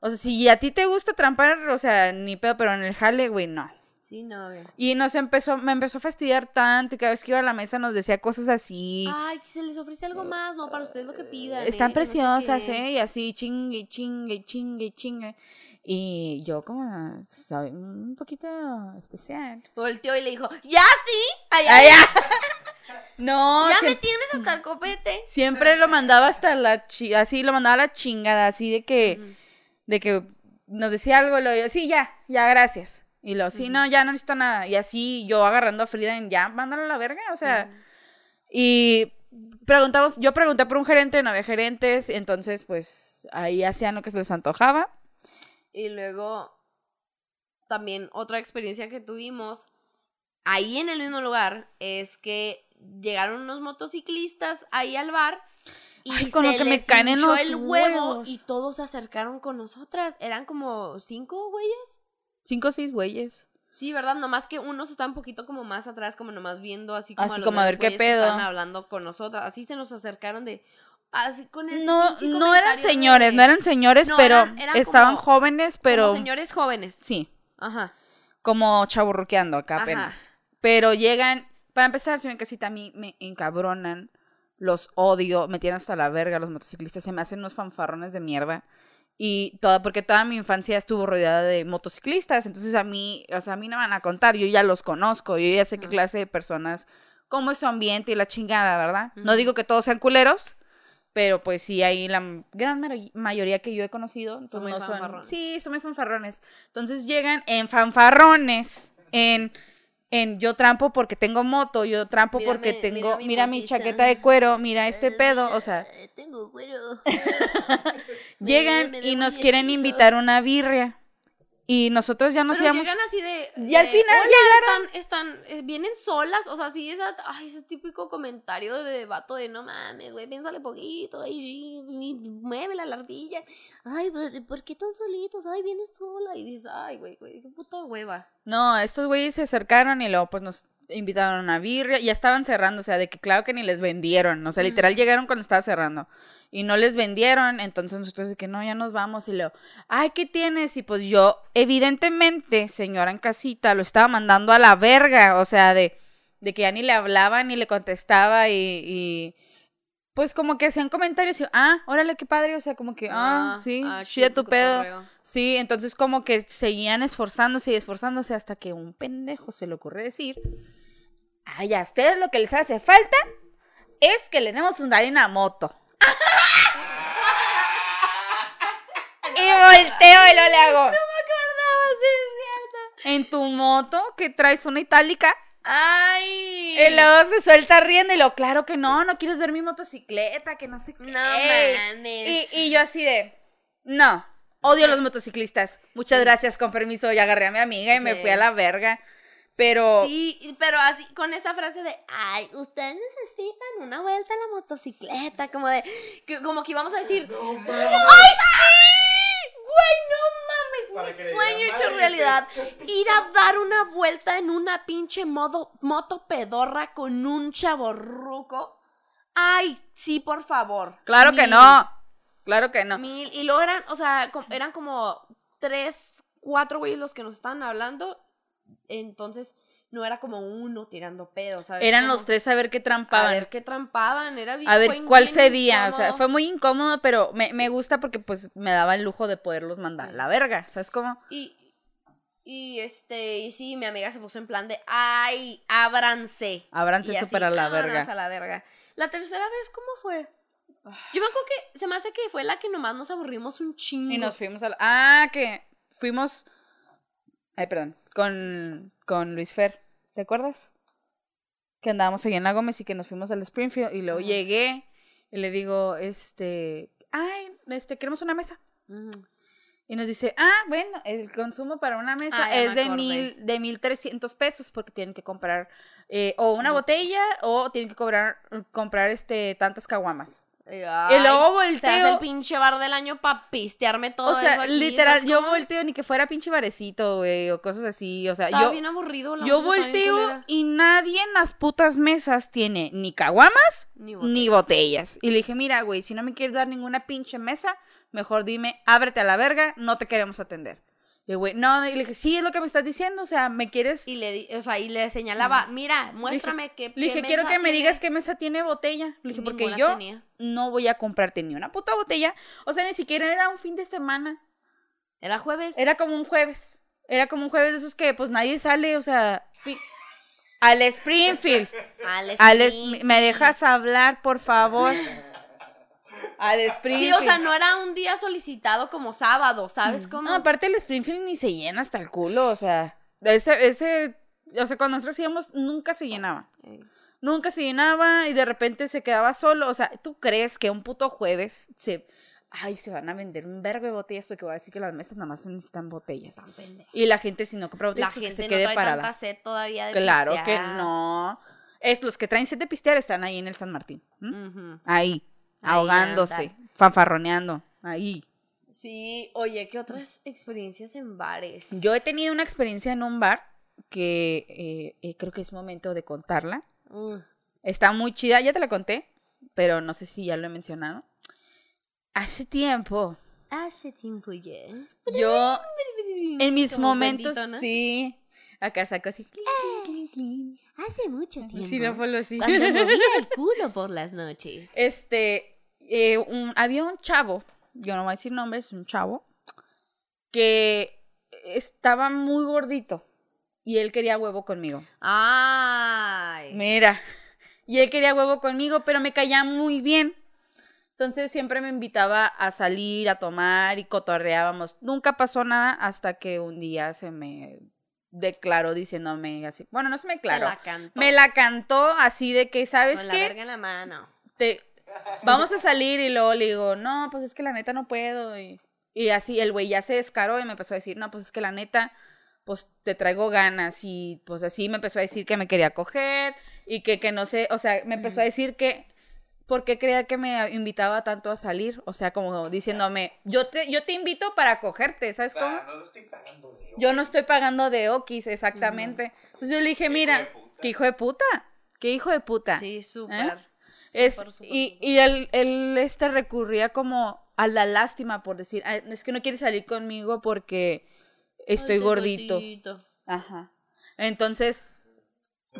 O sea, si a ti te gusta trampar, o sea, ni pedo, pero en el jale, güey, no. Sí, no, güey. Y nos empezó, me empezó a fastidiar tanto y cada vez que iba a la mesa nos decía cosas así. Ay, se les ofrece algo más, no, para ustedes lo que pidan. Están eh, que no sé preciosas. ¿eh? Y así, chingue, chingue, chingue, chingue. Y yo como, soy un poquito especial. Volteó y le dijo, ¿ya sí? ¡Ay, ay, ya! No, ya me tienes hasta el copete. siempre lo mandaba hasta la chi así, lo mandaba a la chingada, así de que, de que nos decía algo, lo yo, sí, ya, ya, gracias. Y lo, sí, no, ya no necesito nada. Y así yo agarrando a Frida en, ya, mándalo a la verga, o sea. Y preguntamos, yo pregunté por un gerente, no había gerentes, entonces pues ahí hacían lo que se les antojaba. Y luego, también otra experiencia que tuvimos ahí en el mismo lugar es que llegaron unos motociclistas ahí al bar y Ay, con se lo que me caen en hinchó los el huevo huevos. y todos se acercaron con nosotras. Eran como cinco güeyes. Cinco o seis güeyes. Sí, ¿verdad? Nomás que unos están un poquito como más atrás, como nomás viendo así como Así los como a ver qué pedo. Estaban hablando con nosotras. Así se nos acercaron de así con ese No, no eran señores, de- no eran señores, No, pero eran- eran estaban como- jóvenes, pero como señores jóvenes. sí, Ajá. como chaburruqueando acá Ajá. apenas. Pero llegan, para empezar, si ven casita, a mí me encabronan, los odio, me tienen hasta la verga los motociclistas, se me hacen unos fanfarrones de mierda. Y toda, porque toda mi infancia estuvo rodeada de motociclistas, entonces a mí, o sea, a mí no me van a contar, yo ya los conozco, yo ya sé qué clase de personas, cómo es su ambiente y la chingada, ¿verdad? No digo que todos sean culeros, pero pues sí, hay la gran mayoría que yo he conocido, pues muy no son, fanfarrones. sí, son muy fanfarrones. Entonces llegan en fanfarrones, en, en yo trampo porque tengo moto, yo trampo porque tengo, mira mira mi chaqueta de cuero, mira este pedo, o sea, Tengo güero. llegan y nos quieren estilo. invitar una birria. Y nosotros ya nos Pero íbamos. llegan así de. Y al final "Hola, Están, están, eh, vienen solas, o sea, sí, esa, ay, ese típico comentario de vato de no mames, güey, piénsale poquito, ay, sí, mueve la ardilla. Ay, ¿por, por qué tan solitos? Ay, vienes sola. Y dices, ay, güey, güey, qué puta hueva. No, estos güeyes se acercaron y luego pues nos invitaron a una birria. Ya estaban cerrando, o sea, de que claro que ni les vendieron. O sea, literal llegaron cuando estaba cerrando. Y no les vendieron, entonces nosotros de que no, ya nos vamos. Y luego, ay, ¿qué tienes? Y pues yo, evidentemente, señora en casita, lo estaba mandando a la verga. O sea, de, de que ya ni le hablaba ni le contestaba y... y pues como que hacían comentarios y, ah, órale, qué padre, o sea, como que, ah, sí, ah, chida tu pedo. Sí, entonces como que seguían esforzándose y esforzándose hasta que un pendejo se le ocurre decir, ay, a ustedes lo que les hace falta es que le demos un harina moto. y volteo y lo le hago. En tu moto que traes una itálica. Ay. Y luego se suelta riendo y lo claro que no, no quieres ver mi motocicleta, que no sé qué. No mames. Y, y yo así de, no, odio a los motociclistas. Muchas gracias, con permiso. Y agarré a mi amiga y me fui a la verga. Pero Sí, pero así, con esa frase de, ay, ustedes necesitan una vuelta en la motocicleta, como de, que, como que íbamos a decir, No mames. ¡ay, sí! Güey, no Para mames, que mi le sueño digan, hecho "Madre, realidad. estás Ir a dar una vuelta en una pinche modo, moto pedorra con un chaborruco. Ay, sí, por favor. claro que no. Claro que no. Mil. Y luego eran, o sea, eran como tres, cuatro güeyes los que nos estaban hablando. Entonces, no era como uno tirando pedos, ¿sabes? Eran los tres a ver qué A trampaban. ver qué trampaban, era bien- A ver cuál cedía. O sea, fue muy incómodo, pero me, me gusta porque pues me daba el lujo de poderlos mandar a la verga. ¿Sabes cómo? Y, y este, y sí, mi amiga se puso en plan de, ay, ábranse. Ábranse súper a la "Vámonos verga". a la verga. La tercera vez, ¿cómo fue? Yo me acuerdo que se me hace que fue la que nomás nos aburrimos un chingo. Y nos fuimos a la... Ah, que fuimos... Ay, perdón. Con, con Luis Fer. ¿Te acuerdas? Que andábamos ahí en la Gómez y que nos fuimos al Springfield. Y luego llegué y le digo, este... Ay, este, queremos una mesa. Y nos dice, ah, bueno, el consumo para una mesa Ah, es de mil, de mil trescientos pesos porque tienen que comprar eh, o una botella o tienen que cobrar, comprar este tantas caguamas. Ay, y luego Se hace volteo. el pinche bar del año para pistearme todo O sea, eso aquí, literal, ¿sabes yo volteo ni que fuera pinche barecito, güey, o cosas así. O sea, Estaba yo, bien aburrido. la yo volteo y nadie en las putas mesas tiene ni caguamas Ni ni botellas. Y le dije, mira, güey, si no me quieres dar ninguna pinche mesa, mejor dime, ábrete a la verga, no te queremos atender. Y el güey, no, y le dije, sí, es lo que me estás diciendo, o sea, me quieres... Y le, di- o sea, y le señalaba, mira, muéstrame qué Le dije, qué quiero que me tiene". digas qué mesa tiene botella. Le dije, porque Ninguna yo tenía. no voy a comprarte ni una puta botella. O sea, ni siquiera era un fin de semana. Era jueves. Era como un jueves. Era como un jueves de esos que pues nadie sale, o sea... Al Springfield. Al Al Springfield. ¿Me dejas hablar, por favor? Al Sí, Springfield. o sea, no era un día solicitado como sábado, ¿sabes cómo? No, aparte el Springfield ni se llena hasta el culo, o sea, ese, ese, o sea, cuando nosotros íbamos nunca se llenaba. Nunca se llenaba y de repente se quedaba solo, o sea, ¿tú crees que un puto jueves se, ay, se van a vender un vergo de botellas porque voy a decir que las mesas nada más necesitan botellas? Y la gente si no compra La botellas porque gente se no quede trae parada. tanta sed todavía de Claro que no. Es los que traen sed de pistear están ahí en el San Martín. Ahí, Ahí ahogándose, fanfarroneando, ahí. Sí, oye, ¿qué otras experiencias en bares? Yo he tenido una experiencia en un bar que eh, eh, creo que es momento de contarla. Uh, Está muy chida, ya te la conté, pero no sé si ya lo he mencionado. Hace tiempo, hace tiempo ya. yo en mis Como momentos, sí, acá saco así. clink, clink, clink, Hace mucho tiempo. Sí, no fue lo así. Cuando movía el culo por las noches. Este, eh, un- había un chavo, yo no voy a decir nombres, un chavo, que estaba muy gordito y él quería huevo conmigo. Ay. Mira, y él quería huevo conmigo, pero me caía muy bien. Entonces siempre me invitaba a salir, a tomar y cotorreábamos. Nunca pasó nada hasta que un día se me declaró diciéndome así. Bueno, no se me declaró. la cantó. Me la cantó así de que, ¿sabes Con la qué? verga en la mano. te vamos a salir y luego le digo, no, pues es que la neta no puedo. Y, y así el güey ya se descaró y me empezó a decir, no, pues es que la neta, pues te traigo ganas. Y pues así me empezó a decir que me quería coger y que, que no sé, o sea, me empezó a decir que, ¿por qué creía que me invitaba tanto a salir? O sea, como diciéndome, yo te, yo te invito para cogerte, ¿sabes cómo? Ah, no estoy pagando de Yo no estoy pagando de Okis, exactamente. Entonces yo le dije, mira, qué hijo de puta, qué hijo de puta. Sí, súper. Es, y, y él, él, este recurría como a la lástima por decir, "Ay, es que no quiere salir conmigo porque estoy Ay, gordito. gordito. Ajá. Entonces,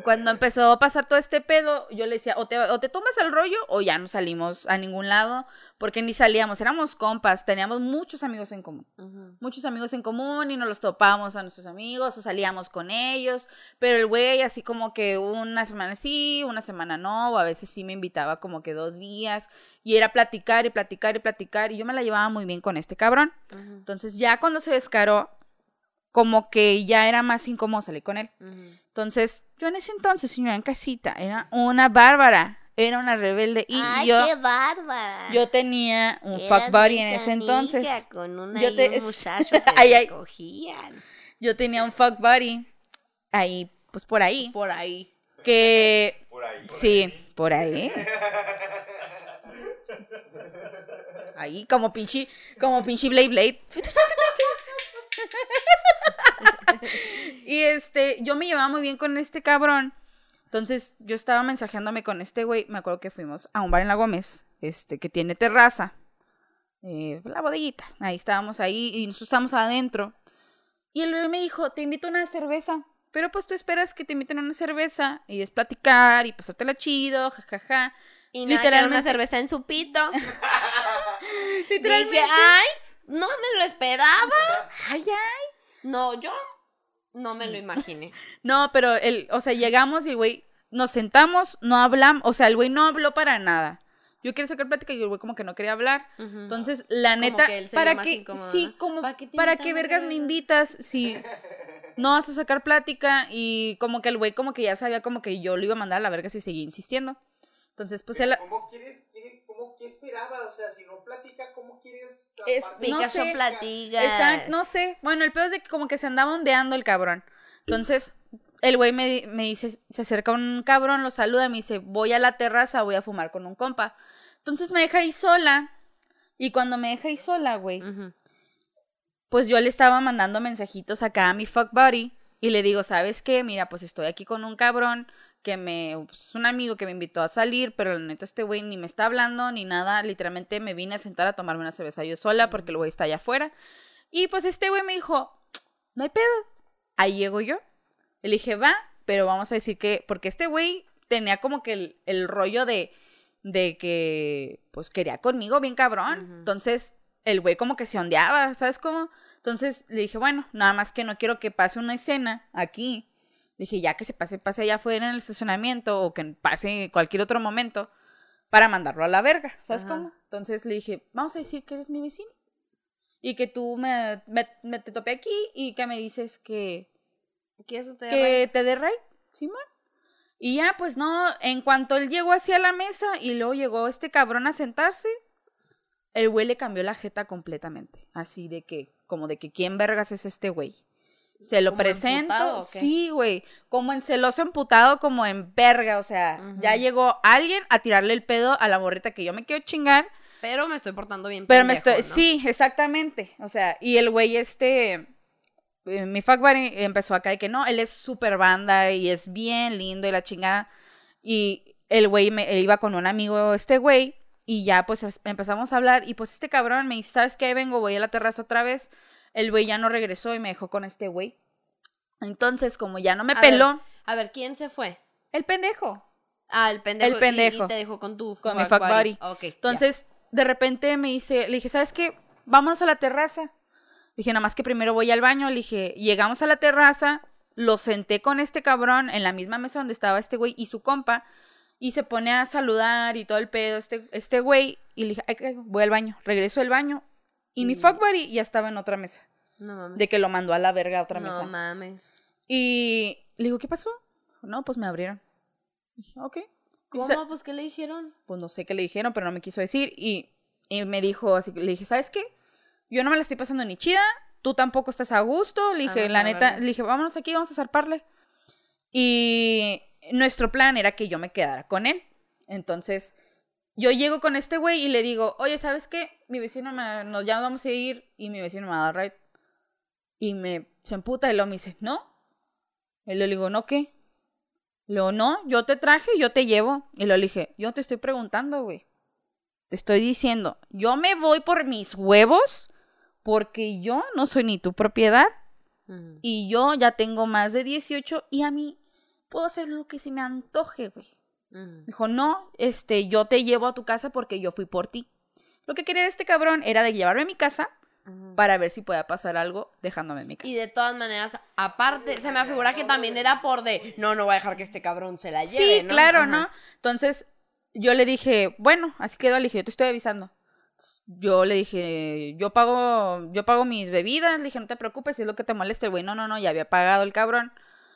cuando empezó a pasar todo este pedo, yo le decía, o te, o te tomas el rollo o ya no salimos a ningún lado, porque ni salíamos, éramos compas, teníamos muchos amigos en común muchos amigos en común y nos los topábamos a nuestros amigos o salíamos con ellos, pero el güey así como que una semana sí, una semana no, o a veces sí me invitaba como que dos días y era platicar y platicar y platicar y yo me la llevaba muy bien con este cabrón. Entonces ya cuando se descaró, como que ya era más incómodo salir con él. Entonces yo en ese entonces, señora en casita, era una bárbara, era una rebelde y Ay, yo... qué bárbara. Yo tenía un Eras fuck buddy en ese entonces. Con una Yo y te- un es- muchacho que Ay, se ay. cogían. Yo tenía un fuck buddy ahí, pues por ahí, Por ahí. que Por ahí. por sí, por ahí. Ahí, como pinche, como pinche Blade Blade. y este, yo me llevaba muy bien con este cabrón. Entonces, yo estaba mensajeándome con este güey. Me acuerdo que fuimos a un bar en La Gómez, este, que tiene terraza. Eh, la bodeguita. Ahí estábamos ahí y nosotros estábamos adentro. Y el güey me dijo, te invito a una cerveza. Pero pues tú esperas que te inviten a una cerveza y es platicar y pasártela chido, jajaja. Y nada, que era una cerveza en su pito. Literalmente. Dije, ay, no me lo esperaba. Ay, ay. No, yo no me lo imaginé. No, pero el, o sea, llegamos y el güey, nos sentamos, no hablamos, o sea, el güey no habló para nada. Yo quería sacar plática y el güey como que no quería hablar. Entonces, la Como neta, que él se vio ¿para incómodo, Sí, ¿no? como, ¿Para ¿para qué vergas me invitas si no vas a sacar plática? Y como que el güey como que ya sabía como que yo lo iba a mandar a la verga si seguía insistiendo. Entonces, pues él... ¿Cómo quieres, quiere- cómo quieres ¿qué esperaba? O sea, si no platica, ¿cómo quieres Es- no sé. platica. Exacto, no sé. Bueno, el peor es de que como que se andaba ondeando el cabrón. Entonces, el güey me, me dice, se acerca un cabrón, lo saluda, me dice, voy a la terraza, voy a fumar con un compa. Entonces me deja ahí sola. Y cuando me deja ahí sola, güey, pues yo le estaba mandando mensajitos acá a mi fuck buddy y le digo, ¿sabes qué? Mira, pues estoy aquí con un cabrón que me, pues, es un amigo que me invitó a salir, pero la neta este güey ni me está hablando ni nada, literalmente me vine a sentar a tomarme una cerveza yo sola porque el güey está allá afuera. Y pues este güey me dijo, no hay pedo, ahí llego yo. Le dije, va, pero vamos a decir que, porque este güey tenía como que el, el rollo de, de que, pues quería conmigo bien cabrón. Ujú. Entonces, el güey como que se ondeaba, ¿sabes cómo? Entonces le dije, bueno, nada más que no quiero que pase una escena aquí. Dije, ya que se pase, pase allá afuera en el estacionamiento o que pase cualquier otro momento para mandarlo a la verga, ¿sabes Ajá. cómo? Entonces le dije, vamos a decir que eres mi vecino y que tú me, me, me te topé aquí y que me dices que, ¿Quieres que te que te dé raid, Simón. Y ya, pues no, en cuanto él llegó hacia la mesa y luego llegó este cabrón a sentarse, el güey le cambió la jeta completamente. Así de que, como de que quién vergas es este güey. Se lo ¿Como presento. Sí, güey. Como en celoso emputado, como en verga. O sea, ya llegó alguien a tirarle el pedo a la morrita que yo me quiero chingar. Pero me estoy portando bien. Pero me estoy. ¿no? Sí, exactamente. O sea, y el güey este. eh, Mi fuck buddy empezó acá de que no, él es súper banda y es bien lindo y la chingada. Y el güey me iba con un amigo, este güey, y ya pues es- empezamos a hablar. Y pues este cabrón me dice: ¿Sabes qué? Vengo, voy a la terraza otra vez. El güey ya no regresó y me dejó con este güey. Entonces, como ya no me A ver, peló, A ver, ¿quién se fue? el pendejo. Ah, el pendejo. El pendejo. Y, te dejó con tu Con mi fuck buddy. Ok. ya. Entonces, de repente me dice, le dije, ¿sabes qué? Vámonos a la terraza. Le dije, nada más que primero voy al baño. Le dije, llegamos a la terraza, lo senté con este cabrón en la misma mesa donde estaba este güey y su compa. Y se pone a saludar y todo el pedo este, este güey. Y le dije, "Ay, ay, voy al baño. Regreso al baño. Y mi Mm. fuck buddy ya estaba en otra mesa. No mames. De que lo mandó a la verga a otra no mesa. mames. Y le digo, ¿qué pasó? No, pues me abrieron. Dije, ok. ¿Cómo? O sea, Pues, ¿qué le dijeron? pues no sé qué le dijeron, pero no me quiso decir. Y, y me dijo así, le dije, ¿sabes qué? Yo no me la estoy pasando ni chida, tú tampoco estás a gusto. Le dije, la neta, le dije, vámonos aquí, vamos a zarparle. Y nuestro plan era que yo me quedara con él. Entonces, yo llego con este güey y le digo, oye, ¿sabes qué? Mi vecino me, nos, ya nos vamos a ir y mi vecino me va a dar ride. Y me se emputa y luego me dice, ¿no? Y le digo, ¿no qué? Le digo, no, yo te traje, yo te llevo. Y le dije, yo te estoy preguntando, güey. Te estoy diciendo, yo me voy por mis huevos porque yo no soy ni tu propiedad y yo ya tengo más de 18 y a mí puedo hacer lo que se me antoje, güey. Me dijo, no, este, yo te llevo a tu casa porque yo fui por ti. Lo que quería este cabrón era de llevarme a mi casa para ver si podía pasar algo dejándome en mi casa. Y de todas maneras, aparte, se me figura que también era por de, no, no voy a dejar que este cabrón se la lleve, Sí, ¿no? claro. ¿no? Entonces, yo le dije, bueno, así quedó, le dije, yo te estoy avisando. Yo le dije, yo pago, yo pago mis bebidas, le dije, no te preocupes, si es lo que te molesta, el güey, no, no, no, ya había pagado el cabrón.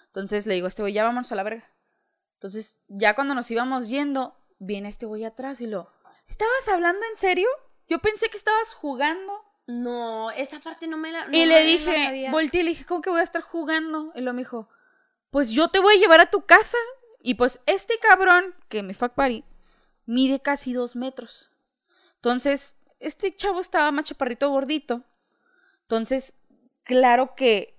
Entonces le digo este güey, ya vámonos a la verga. Entonces, ya cuando nos íbamos yendo, viene este güey atrás y lo, ¿estabas hablando en serio? Yo pensé que estabas jugando. No, esa parte no me la. no y le dije, volteé y le dije, ¿cómo que voy a estar jugando? Y lo me dijo, pues yo te voy a llevar a tu casa. Y pues este cabrón, que me fuck buddy, mide casi dos metros. Entonces, este chavo estaba más chaparrito gordito. Entonces, claro que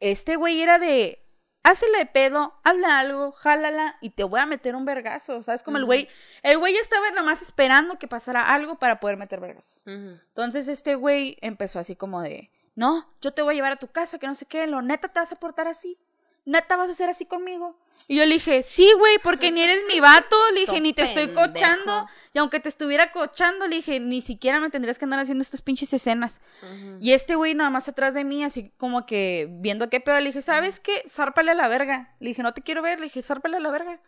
este güey era de, hácela de pedo, habla algo, jálala y te voy a meter un vergazo. ¿Sabes? Como el güey, el güey estaba nomás esperando que pasara algo para poder meter vergazos. Entonces este güey empezó así como de, no, yo te voy a llevar a tu casa, que no sé qué, lo neta te vas a portar así, neta vas a hacer así conmigo. Y yo le dije, sí, güey, porque ni eres mi vato, le dije, ni te estoy cochando, y aunque te estuviera cochando, le dije, ni siquiera me tendrías que andar haciendo estas pinches escenas. Y este güey nada más atrás de mí, así como que viendo qué pedo, le dije, ¿sabes qué? Zárpale a la verga. Le dije, no te quiero ver, le dije, zárpale a la verga.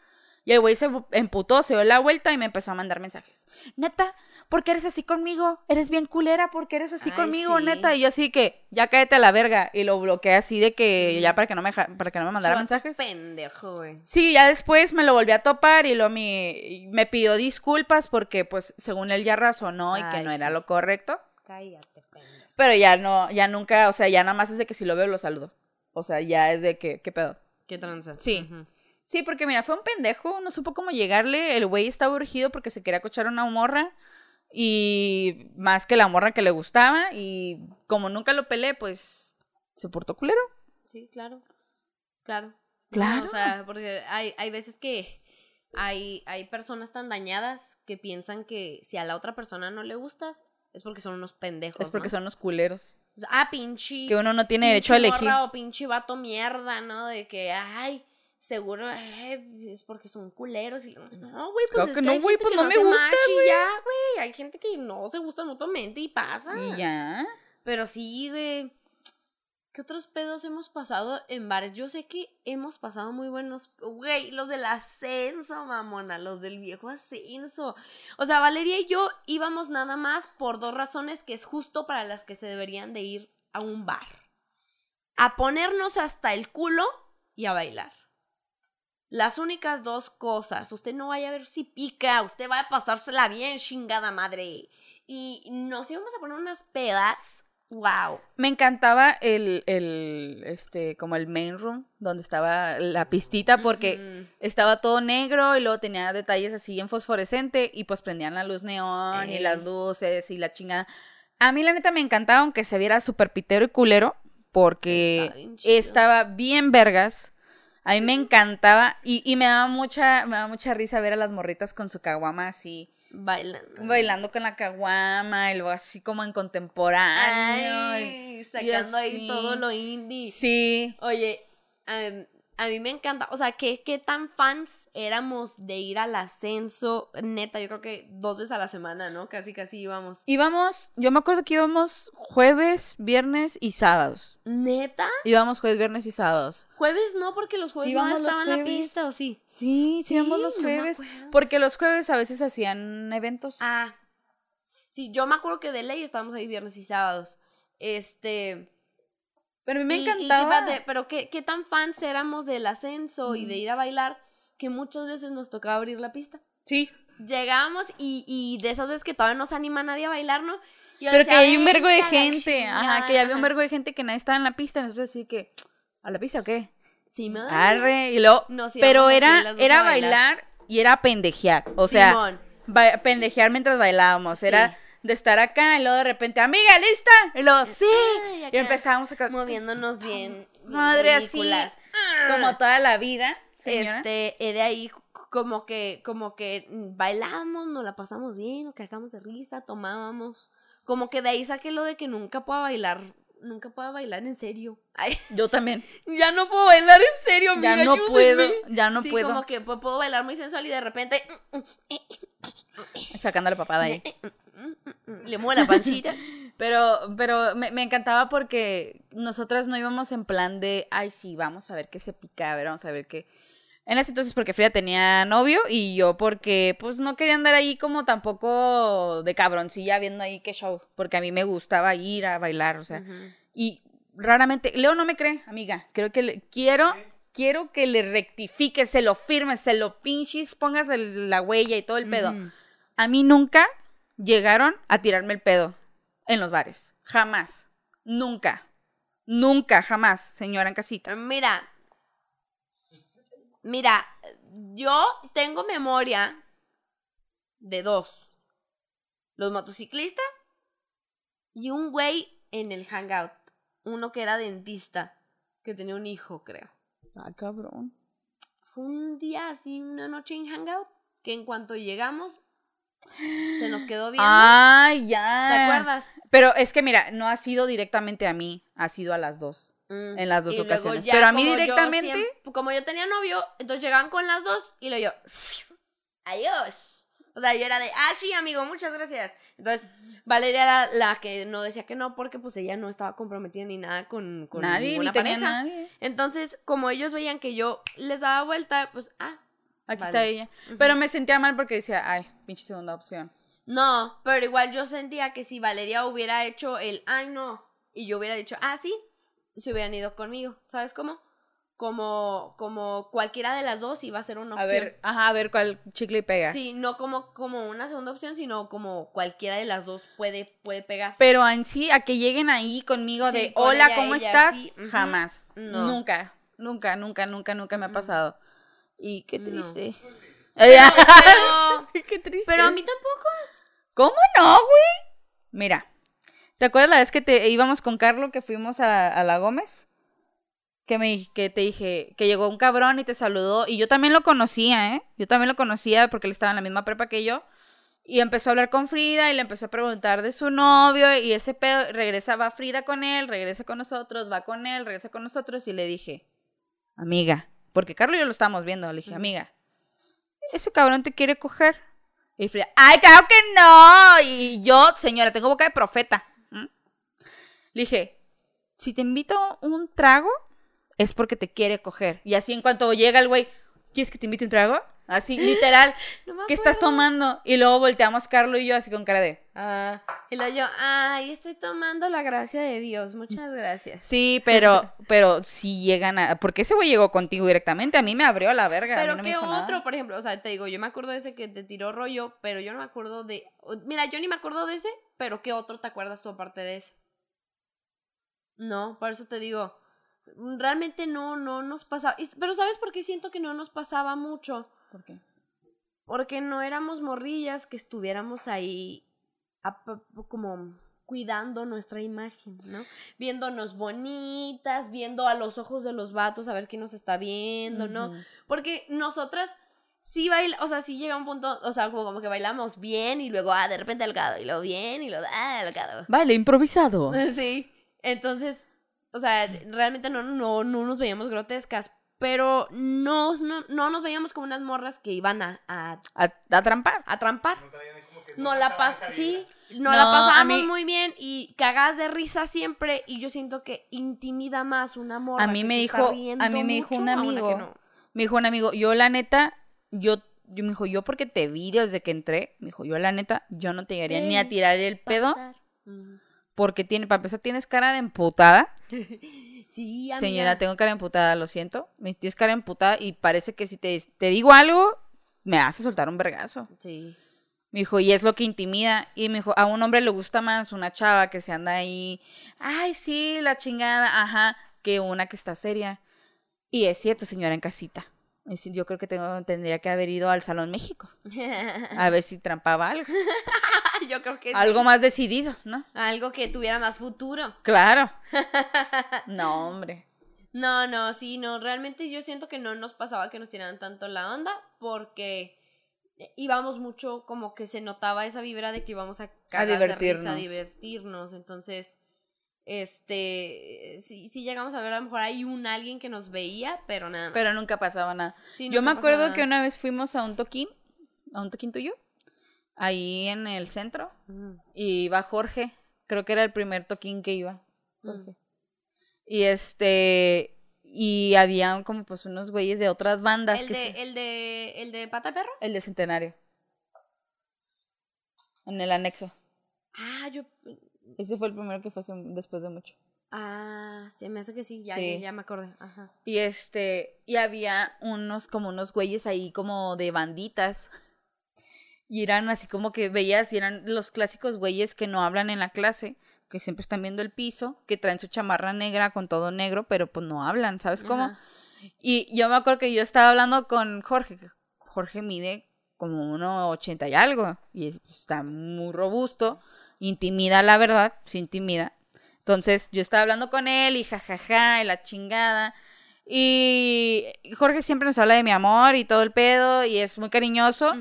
Y el güey se emputó, se dio la vuelta y me empezó a mandar mensajes. Neta, ¿por qué eres así conmigo? Eres bien culera, ¿por qué eres así Ay, conmigo, sí. neta? Y yo así que, ya cállate a la verga. Y lo bloqueé así de que, ya para que no me, para que no me mandara mensajes. Pendejo, güey. Sí, ya después me lo volví a topar y lo me, me pidió disculpas porque, pues, según él ya razonó y que Ay, no era lo correcto. Cállate, pendejo. Pero ya no, ya nunca, o sea, ya nada más es de que si lo veo lo saludo. O sea, ya es de que, ¿qué pedo? ¿Qué tranza? Sí. Sí, porque mira, fue un pendejo, no supo cómo llegarle. El güey estaba urgido porque se quería cochar una morra. Y más que la morra que le gustaba. Y como nunca lo pelé, pues se portó culero. Sí, claro. Claro. Claro. No, o sea, porque hay, hay veces que hay, hay personas tan dañadas que piensan que si a la otra persona no le gustas, es porque son unos pendejos. Es porque ¿no? son los culeros. Ah, pinche. Que uno no tiene derecho a elegir. morra O pinche vato mierda, ¿no? De que, ay, seguro eh, es porque son culeros. Y... No, güey, pues Claro es que que, no, hay güey, gente pues que no no me gusta, match y ya, güey. Hay gente que no se gusta mutuamente y pasa. Y ya. Pero sí, güey. ¿Qué otros pedos hemos pasado en bares? Yo sé que hemos pasado muy buenos. Güey, los del ascenso, mamona. Los del viejo ascenso. O sea, Valeria y yo íbamos nada más por dos razones que es justo para las que se deberían de ir a un bar. A ponernos hasta el culo y a bailar. Las únicas dos cosas. Usted no vaya a ver si pica. Usted va a pasársela bien, chingada madre. Y nos íbamos a poner unas pedas. Wow. Me encantaba el, el, este, como el main room, donde estaba la pistita, porque estaba todo negro y luego tenía detalles así en fosforescente y pues prendían la luz neón y las luces y la chingada. A mí la neta me encantaba, aunque se viera súper pitero y culero, porque bien estaba bien vergas. A mí me encantaba y, y me daba mucha, me daba mucha risa ver a las morritas con su caguama así, Bailando. bailando con la caguama y luego así como en contemporáneo. y- Ay, sacando ahí todo lo indie. Sí, Oye, em, a mí me encanta, o sea, ¿qué, qué tan fans éramos de ir al ascenso? Neta, yo creo que dos veces a la semana, ¿no? Casi, casi íbamos. íbamos, yo me acuerdo que íbamos jueves, viernes y sábados. ¿Neta? Íbamos jueves, viernes y sábados. Jueves no, porque los jueves Sí, no estaban en la pista, ¿o sí? Sí, sí, Sí, íbamos los jueves. porque los jueves a veces hacían eventos. Ah. Sí, yo me acuerdo que de ley estábamos ahí viernes y sábados. Este. Pero a mí me y- y qué encantaba. pero qué, qué tan fans éramos del ascenso y de ir a bailar que muchas veces nos tocaba abrir la pista. Sí. Llegábamos y, y de esas veces que todavía no se anima nadie a bailar, ¿no? Yo Pero que hay un vergo de "Vente a la gente. Ajá, chingada". que ya había un vergo de gente que nadie estaba en la pista. Nosotros así que, ¿a la pista o qué? Sí, madre. Arre. Y luego, pero era, era bailar. bailar y era pendejear. O sea, ba- pendejear mientras bailábamos. Sí. Era de estar acá y luego de repente, amiga, ¿lista? Y luego, sí. Ay, Y empezábamos a moviéndonos bien. bien Madre, así. ridículas. como toda la vida, señora. Este, eh, de ahí como que, como que bailamos, nos la pasamos bien, nos cagamos de risa, tomábamos. Como que de ahí saqué lo de que nunca puedo bailar, nunca puedo bailar en serio. Ay, Yo también. ya no puedo bailar en serio, Ya no puedo, ya no Sí, puedo. como que pu- puedo bailar muy sensual y de repente Sacando la papada ahí. le muevo la panchita. Pero, pero me, me encantaba porque nosotras no íbamos en plan de, ay, sí, vamos a ver qué se pica, a ver, vamos a ver qué. En ese entonces porque Frida tenía novio y yo porque pues no quería andar ahí como tampoco de cabroncilla viendo ahí qué show, porque a mí me gustaba ir a bailar, o sea, y raramente, Leo no me cree, amiga, creo que le, quiero, quiero que le rectifique, se lo firme, se lo pinches, pongas el- la huella y todo el pedo. A mí nunca llegaron a tirarme el pedo en los bares. Jamás. Nunca. Nunca, jamás, señora en casita. Mira, mira, yo tengo memoria de dos. Los motociclistas y un güey en el hangout. Uno que era dentista, que tenía un hijo, creo. Ah, cabrón. Fue un día así, una noche en hangout, que en cuanto llegamos, se nos quedó viendo. Ay, ya. ¿Te acuerdas? Pero es que mira, no ha sido directamente a mí, ha sido a las dos. Mm. En las dos Y ocasiones. ya Pero a mí yo directamente- siempre- como yo tenía novio, entonces llegaban con las dos y lo yo, adiós. O sea, yo era de, ah, sí, amigo, muchas gracias. Entonces, Valeria era la que no decía que no porque pues ella no estaba comprometida ni nada con, con Nadie, ni tenía nadie. Entonces, como ellos veían que yo les daba vuelta, pues, ah, Aquí Vale. está ella. Pero me sentía mal porque decía, ay, pinche segunda opción. No, pero igual yo sentía que si Valeria hubiera hecho el ay no y yo hubiera dicho ah sí, se hubieran ido conmigo, ¿sabes cómo? Como como cualquiera de las dos iba a ser una A opción. ver, ajá, a ver cuál chicle pega. Sí, no como como una segunda opción, sino como cualquiera de las dos puede puede pegar. Pero en sí, a que lleguen ahí conmigo Sí, de, con hola, ella, ¿cómo ella, estás? sí. Jamás. No. Nunca, nunca, nunca, nunca, nunca me ha pasado. Y qué No. triste. Pero, qué triste. pero a mí tampoco. ¿Cómo no, güey? Mira, ¿te acuerdas la vez que te íbamos con Carlos que fuimos a, a la Gómez? Que me que te dije que llegó un cabrón y te saludó y yo también lo conocía, ¿eh? Yo también lo conocía porque él estaba en la misma prepa que yo. Y empezó a hablar con Frida y le empezó a preguntar de su novio y ese pedo, regresa, va Frida con él, regresa con nosotros, va con él, regresa con nosotros y le dije, amiga, porque Carlos y yo lo estábamos viendo, le dije, amiga, ese cabrón te quiere coger. Y Frida, ay, claro que no. Y yo, señora, tengo boca de profeta. ¿Mm? Le dije, si te invito un trago, es porque te quiere coger. Y así en cuanto llega el güey, ¿quieres que te invite un trago? Así, literal, No ¿qué estás tomando? Y luego volteamos Carlos y yo así con cara de, Ah, y luego yo, ay, estoy tomando la gracia de Dios, muchas gracias. sí, pero, pero si llegan a, porque ese güey llegó contigo directamente, a mí me abrió la verga. Pero no qué otro, nada. por ejemplo, o sea, te digo, yo me acuerdo de ese que te tiró rollo, pero yo no me acuerdo de, mira, yo ni me acuerdo de ese, pero qué otro te acuerdas tú aparte de ese. No, por eso te digo, realmente no, no nos pasaba, pero ¿sabes por qué siento que no nos pasaba mucho? ¿Por qué? Porque no éramos morrillas que estuviéramos ahí a- como cuidando nuestra imagen, ¿no? Viéndonos bonitas, viendo a los ojos de los vatos a ver quién nos está viendo, ¿no? Porque nosotras sí bailamos, o sea, sí llega un punto, o sea, como, como que bailamos bien y luego, ah, de repente delgado, y luego bien y luego, ah, delgado. Vale, improvisado. Sí, entonces, o sea, realmente no, no, no nos veíamos grotescas, pero no, no, no nos veíamos como unas morras que iban a, a, A, a trampar. a trampar. No la pas sí, no, No, la pasábamos mí- muy bien y cagadas de risa siempre y yo siento que intimida más una morra A mí que me se dijo- a mí me dijo un amigo, no. Me dijo un amigo, yo la neta, yo, yo me dijo, yo porque te vi desde que entré, me dijo, yo la neta, yo no te llegaría ni a tirar el pedo, porque tiene, para empezar tienes cara de emputada. Sí, amiga. Señora, tengo cara emputada, lo siento. Me tienes cara emputada y parece que si te, te digo algo, me hace soltar un vergazo. Sí. Me dijo, y es lo que intimida. Y me dijo, a un hombre le gusta más una chava que se anda ahí, ay, sí, la chingada, ajá, que una que está seria. Y es cierto, señora en casita. Yo creo que tengo, tendría que haber ido al Salón México a ver si trampaba algo. yo creo que sí. Algo más decidido, ¿no? Algo que tuviera más futuro. Claro. No, hombre. No, no, sí, no, realmente yo siento que no nos pasaba que nos tiraran tanto la onda porque íbamos mucho como que se notaba esa vibra de que íbamos a, risa, divertirnos. a divertirnos, entonces este sí, sí llegamos a ver a lo mejor hay un alguien que nos veía, pero nada más. Pero nunca pasaba nada. Sí, Yo me acuerdo nada. que una vez fuimos a un toquín, a un toquín tuyo, ahí en el centro, Ujú. y iba Jorge, creo que era el primer toquín que iba. Mm. Y este, y había como pues unos güeyes de otras bandas. El que de, se- el de el de pata perro? el de Centenario. En el anexo. Ah, yo Ese fue el primero que fue hace- después de mucho. ah, se me hace que sí, ya, Sí. ya, ya me acordé. Ajá. Y este, y había unos como unos güeyes ahí como de banditas. Y eran así como que veías, y eran los clásicos güeyes que no hablan en la clase, que siempre están viendo el piso, que traen su chamarra negra con todo negro, pero pues no hablan, ¿sabes cómo? Ajá. Y yo me acuerdo que yo estaba hablando con Jorge, que Jorge mide como 1,80 y algo, y es- pues, está muy robusto, intimida la verdad, se intimida. Entonces yo estaba hablando con él y jajaja, y la chingada. Y Jorge siempre nos habla de mi amor y todo el pedo, y es muy cariñoso.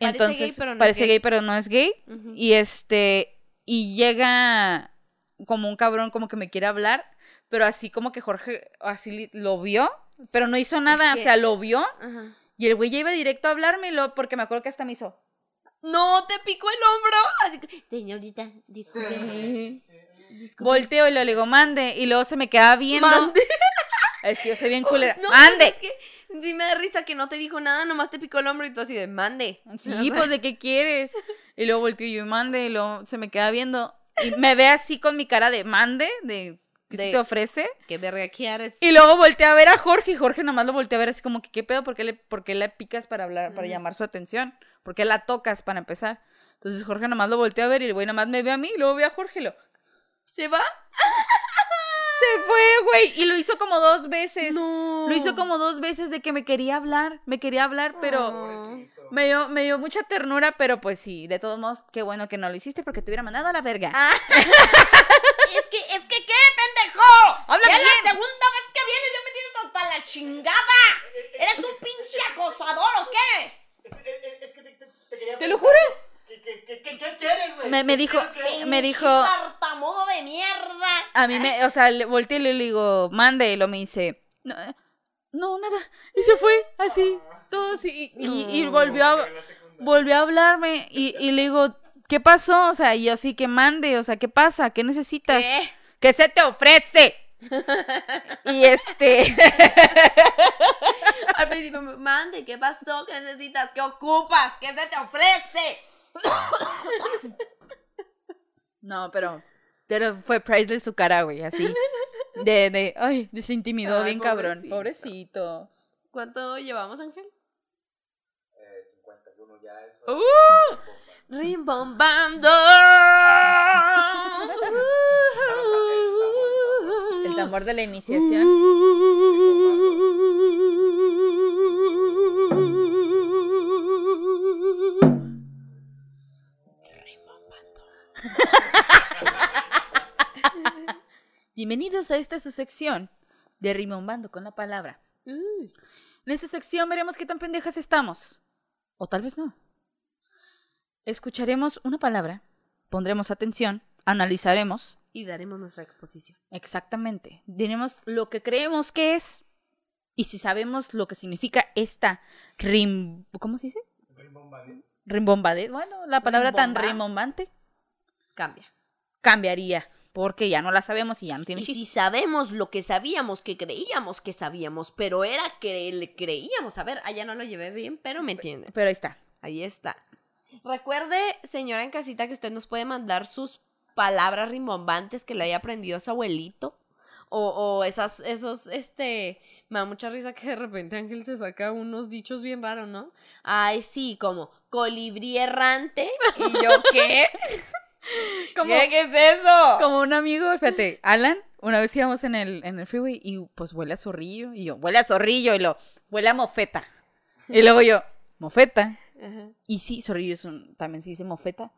Entonces, gay, pero no es parece gay. gay, pero no es gay. Y este, y llega como un cabrón como que me quiere hablar, pero así como que Jorge así lo vio, pero no hizo nada, que- o sea, lo vio. Y el güey ya iba directo a hablármelo porque me acuerdo que hasta me hizo. No, te picó el hombro. Así que, señorita, disculpe. disculpe. Volteo y lo le digo, mande. Y luego se me queda viendo. Mande. Es que yo soy bien culera. No, ¡Mande! Es que Sí me da risa que no te dijo nada, nomás te picó el hombro y tú así de mande. Sí, pues de qué quieres. Y luego volteo yo y mande, y luego se me queda viendo. Y me ve así con mi cara de mande, de ¿qué se De- te ofrece? ¿Qué verga quieres? Y luego volteé a ver a Jorge y Jorge nomás lo volteé a ver así como que qué pedo, ¿por qué le, por qué le picas para hablar, para llamar su atención? ¿Por qué la tocas para empezar? Entonces Jorge nomás lo volteé a ver y el güey nomás me ve a mí y luego ve a Jorge y lo... ¿Se va? Se fue, güey. Y lo hizo como dos veces. No. Lo hizo como dos veces de que me quería hablar, me quería hablar, pero... Me dio, me dio mucha ternura, pero pues sí, de todos modos, qué bueno que no lo hiciste porque te hubiera mandado a la verga. Ah. Es que, es que, ¿qué, pendejo? Habla ya es bien. la segunda vez que vienes, ya me tienes hasta la chingada. ¿Eres un pinche acosador o qué? Es, es- es que te, te- te quería Te lo juro. ¿Qué, qué, qué, qué- qué quieres, güey? Me- me ¿Qué dijo- me dijo- tartamudo de mierda. A mí me, o sea, le volteé y le digo, mande, y lo me dice, no, eh, no, nada. Y se fue, así, todo así, y, y- y volvió a, volvió a hablarme, y, y le digo, ¿qué pasó? O sea, y yo sí que mande, o sea, ¿qué pasa? ¿Qué necesitas? ¿Qué? ¿Qué se te ofrece? y este, Al principio me mande, ¿qué pasó? ¿Qué necesitas? ¿Qué ocupas? ¿Qué se te ofrece? no, pero, pero fue priceless su cara, güey, así, de, de, ay, se intimidó Ay, bien cabrón, pobrecito. pobrecito. ¿Cuánto llevamos, Ángel? Eh, 51 ya eso. ¡Uh! Bomba. Rimbombando. El tambor de la iniciación. Bienvenidos a esta su sección de Rimombando con la palabra. En esta sección veremos qué tan pendejas estamos. O tal vez no. Escucharemos una palabra, pondremos atención, analizaremos Y daremos nuestra exposición. Exactamente. Diremos lo que creemos que es. Y si sabemos lo que significa esta rim... ¿Cómo se dice? Rimbombades. Rimbombade. Bueno, la palabra tan Rimbomba. rimbombante Cambia. cambiaría. Porque ya no la sabemos y ya no tiene Y si sabemos lo que sabíamos, que creíamos que sabíamos, pero era que le creíamos. A ver, allá no lo llevé bien, pero me entiende. Pero ahí está. Ahí está. Recuerde, señora en casita, que usted nos puede mandar sus palabras rimbombantes que le haya aprendido a su abuelito. O, o esas, esos, este, me da mucha risa que de repente Ángel se saca unos dichos bien raros, ¿no? Ay, sí, como colibrí errante. Y yo, ¿qué? Como, ¿Qué, ¿Qué es eso? como un amigo, fíjate, Alan, una vez íbamos en el, en el freeway y pues huele a zorrillo. Y yo, huele a zorrillo. Y lo, huele a mofeta. Y luego yo, mofeta. Ajá. Y sí, zorrillo es un, también se dice mofeta.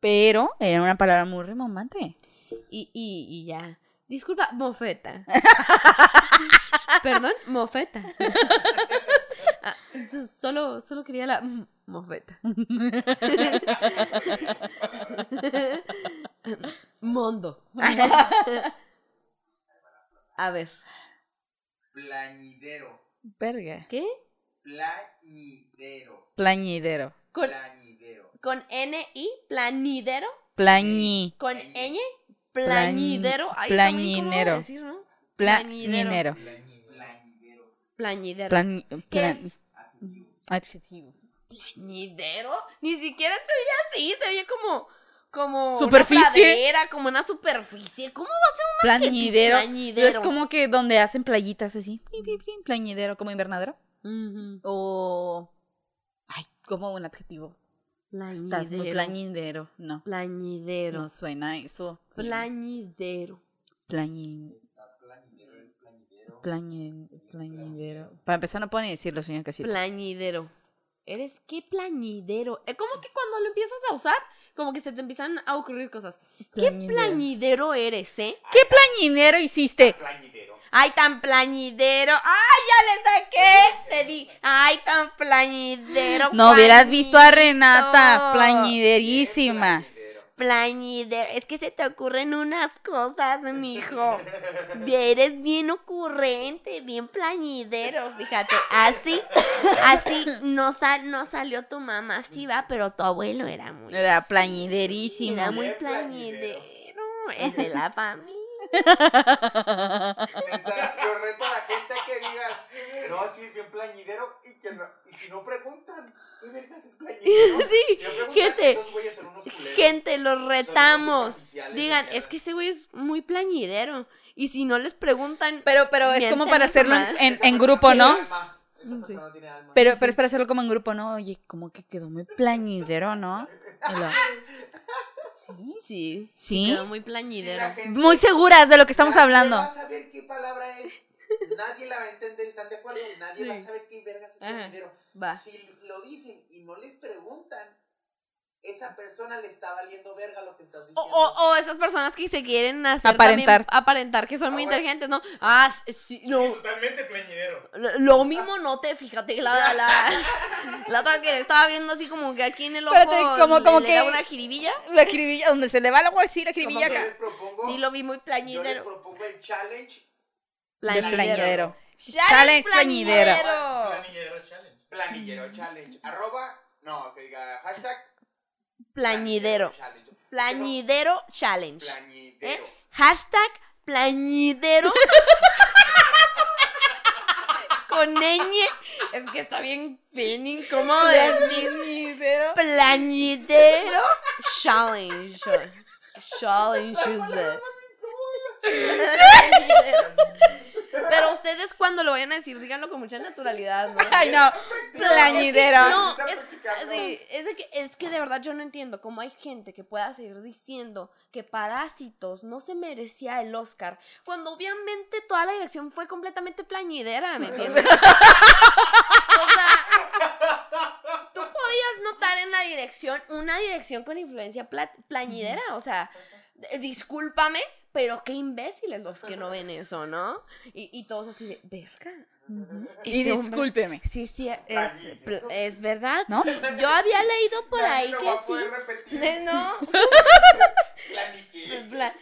Pero era una palabra muy rimbombante. Y, y, y ya. Disculpa, mofeta. Perdón, mofeta. Ah, so- solo, solo quería la mofeta. Mondo. A ver, Plañidero. Verga. ¿qué? Plañidero. Plañidero. Con, Plañidero. con N y planidero. Plañi. Con ñ, plañidero. Ay, plañinero. decir, ¿no? Plañinero. Plañidero. Plañidero. Plan, ¿Qué plan- es? adjetivo. ¿Plañidero? Ni siquiera se oye así, se oye como. Como. Superficie. Una pradera, como una superficie. ¿Cómo va a ser una Plañidero. Plañidero. Es como que donde hacen playitas así. Pim, pim, pim, Plañidero, como invernadero. O. Ay, como un adjetivo. Estás muy Plañidero. plañidero. No. Plañidero. No suena eso. Sí. Plañidero. Plañidero, eres plañidero. plañi- Plañidero. Para empezar, no puedo ni decirlo, señor Casita. Plañidero. ¿Eres qué plañidero? Es como que cuando lo empiezas a usar, como que se te empiezan a ocurrir cosas. ¿Qué Plañidero. eres, eh? ¿Qué plañidero hiciste? Plañidero. Ay, tan plañidero. Ay, ya le saqué. Te di. Ay, tan plañidero. No hubieras visto a. Renata, plañiderísima. Plañidero. Es que se te ocurren unas cosas, mijo. Eres bien ocurrente, bien plañidero, fíjate. Así, así no, sal, no salió tu mamá, sí va, pero tu abuelo era muy, Era plañiderísima. era muy plañidero. Es de la familia. Yo reto a la gente a que digas, No, sí, es bien plañidero y que no, y si no preguntan, ¿qué vergas es? Sí, gente, esos güeyes son unos culeros. Gente, los retamos. Digan, es que ese güey es muy plañidero. Y si no les preguntan. Pero, pero es como para hacerlo en, grupo, ¿no? alma. Esa Sí. persona no tiene alma. Pero, pero es para hacerlo como en grupo, ¿no? Oye, como que quedó muy plañidero, ¿no? Lo- Sí. Sí. ¿Sí? Quedó muy plañidero. gente- Muy seguras de lo que estamos hablando. va a saber qué palabra es. Nadie la va a entender, ¿están de acuerdo? Nadie va a Sí. saber qué vergas es Ajá. plañidero. Va. Si lo dicen y no les preguntan, esa persona le está valiendo verga lo que estás O, diciendo. o, o esas personas que se quieren hacer Aparentar. también- aparentar que son muy Ahora- inteligentes, ¿no? Ah, sí, sí, Sí, no, totalmente plañidero. lo, lo mismo no te, fíjate, la, la, la otra que estaba viendo así como que aquí en el ojo Espérate, como- le, como le que- da una jiribilla. La jiribilla, donde se le va el agua así, la jiribilla acá. Les propongo, Sí, lo vi muy yo les plañidero. propongo el challenge De plañidero. Challenge Challenge plañidero. Planillero challenge. planillero challenge. Arroba, no, que diga hashtag Plañidero. challenge. Plañidero challenge. Plañidero. Hashtag plañidero. Con ñ. Es que está bien, bien incómodo decir. Plañidero. Plañidero challenge. Challenge. Pero ustedes cuando lo vayan a decir, díganlo con mucha naturalidad, ¿no? Ay, no. Plañidero. No, es, sí, es, de que, es que de verdad yo no entiendo cómo hay gente que pueda seguir diciendo que Parásitos no se merecía el Oscar, cuando obviamente toda la dirección fue completamente plañidera, ¿me entiendes? o sea, tú podías notar en la dirección una dirección con influencia pla- plañidera, o sea, discúlpame, pero qué imbéciles los que no ven eso, ¿no? Y, y todos así de, verga. Y este hombre- discúlpeme. Sí, sí, es, es verdad. ¿No? sí. Yo había leído por ahí lo que va a sí. repetir. No, Planique. pla-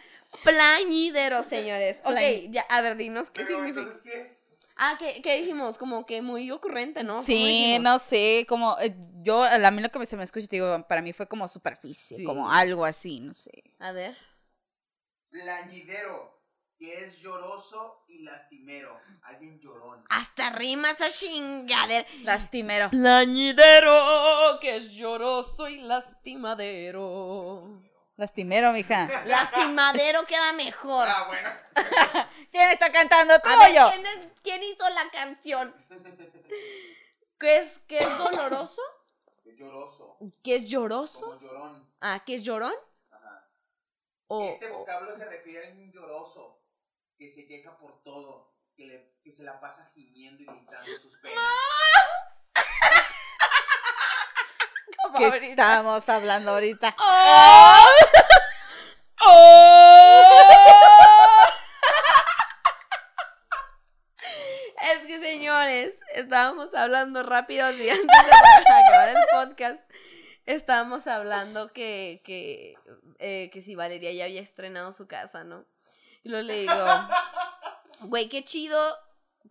plañidero, señores. Ok, ya, a ver, dinos qué Pero significa. entonces, ¿qué es? Ah, ¿qué, qué dijimos? Como que muy ocurrente, ¿no? ¿Cómo Sí, no sé, como eh, yo, a mí lo que se me escucha, te digo, para mí fue como superficie, Sí. como algo así, no sé. A ver. Plañidero, que es lloroso y lastimero. Alguien llorón. Hasta rima esa chingadera. Lastimero. Plañidero, que es lloroso y lastimadero. Lastimero, mija. Lastimadero queda mejor. Ah, bueno. ¿Quién está cantando tú A o ver, yo? ¿quién, es- quién hizo la canción? ¿Qué es, ¿Qué es doloroso? Es lloroso. ¿Qué es lloroso? Como llorón. Ah, ¿qué es llorón? O, Este o- vocablo se refiere a alguien lloroso, que se queja por todo, que, le, que se la pasa gimiendo y gritando sus penas. como ¿Qué ahorita. estamos hablando ahorita? ¡Oh! Es que señores, estábamos hablando rápido así antes de acabar el podcast. Estábamos hablando que, que, eh, que si Valeria ya había estrenado su casa, ¿no? Y luego le digo, güey, qué chido,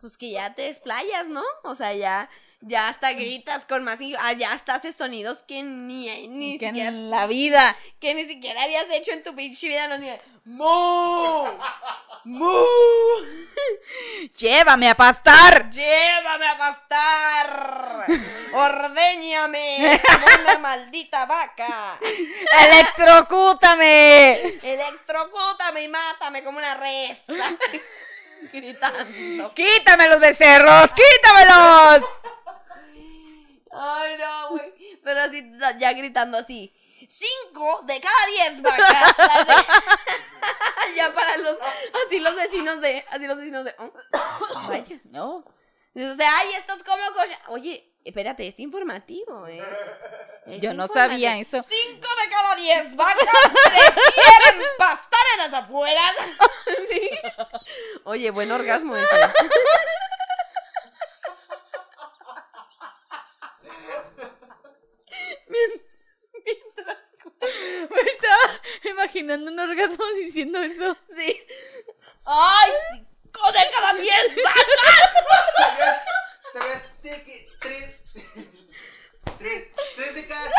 pues que ya te desplayas, ¿no? O sea, ya, ya hasta gritas con más, y- ah, ya hasta haces sonidos que ni, ni Que siquiera en la vida. que ni siquiera habías hecho en tu pinche vida, no ni ¡Mu! ¡Mu! Llévame a pastar. ¡Llévame a pastar! ¡Ordéñame como una maldita vaca! Electrocútame. ¡Electrocútame y mátame como una res! Así, gritando. Quítame los becerros. Quítamelos. Ay, no, güey. Pero así, ya gritando así. Cinco de cada diez vacas. Ya para los, así los vecinos de, así los vecinos de, oh, vaya. No. Usted, ay, esto es como coche. Oye, espérate, es informativo, ¿eh? Es Yo no sabía eso. Cinco de cada diez vacas prefieren pastar en las afueras. Sí. Oye, buen orgasmo ese. Mientras me estaba imaginando un orgasmo diciendo eso. Sí. ¡Ay! ¡Cinco de cada diez vacas! Sabías, sabías que tres. Tres, tres de cada.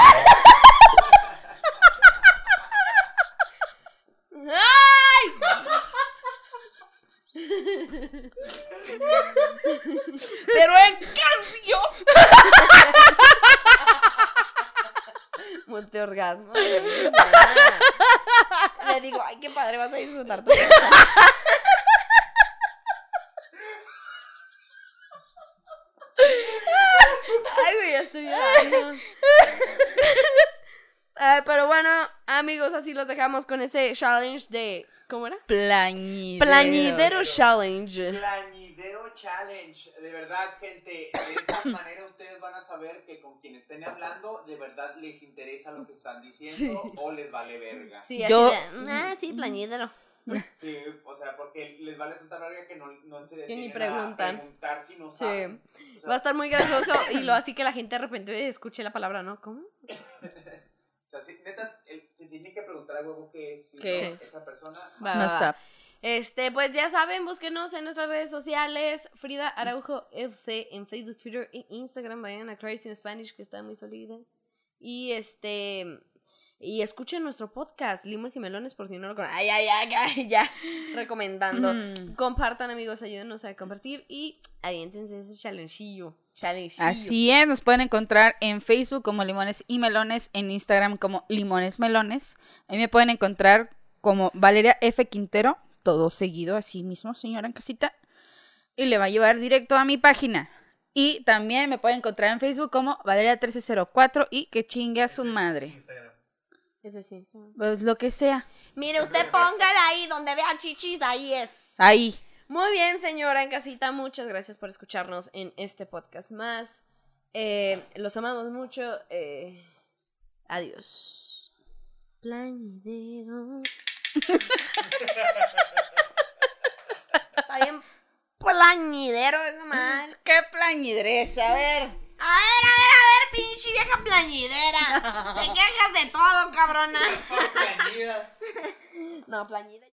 ¡Ay! Pero en cambio. nada. Le digo, ay, qué padre, vas a disfrutar tu casa. Ay, güey, ya estoy llorando. Ay, pero bueno, amigos, así los dejamos con ese challenge de. ¿Cómo era? Plañidero. Plañidero Challenge. Plañidero Challenge. De verdad, gente, de esta manera ustedes van a saber que con quien estén hablando, de verdad les interesa lo que están diciendo o les vale verga. Sí, Yo- así de, ah, sí, plañidero. Sí, o sea, porque les vale tanta verga que no, no se ni detienen preguntan. a preguntar si no Sí. saben. O sea, Va a estar muy gracioso y lo así que la gente de repente escuche la palabra, ¿no? ¿Cómo? o sea, sí, neta, el- te tiene que preguntar a huevo qué es, si ¿Qué no, es? esa persona. Va, No va, está. Este, pues ya saben, búsquenos en nuestras redes sociales. Frida Araujo FC en Facebook, Twitter e Instagram. Vayan a Crazy in Spanish, que está muy sólida. Y este. Y escuchen nuestro podcast, Limos y Melones, por si no lo conocen. Ay, ay, ay, ay, ya. Recomendando. Mm. Compartan, amigos, ayúdenos a compartir. Y aviéntense ese challengeillo. Challengeillo. Así es, nos pueden encontrar en Facebook como Limones y Melones, en Instagram como Limones Melones. Ahí me pueden encontrar como Valeria F. Quintero, todo seguido así mismo, señora en casita. Y le va a llevar directo a mi página. Y también me pueden encontrar en Facebook como Valeria1304 y que chingue a su madre. Instagram. Ese sí. sí. Pues lo que sea. Mire, usted póngala ahí donde vea chichis, ahí es. Ahí. Muy bien, señora en casita, muchas gracias por escucarnos en este podcast más. Eh, los amamos mucho. eh, adiós. Plañidero. Está bien plañidero esa madre. ¡Qué plañidrez! A ver. A ver, a ver, a ver, pinche vieja plañidera. Te quejas de todo, cabrona. Plañida. No, plañidera.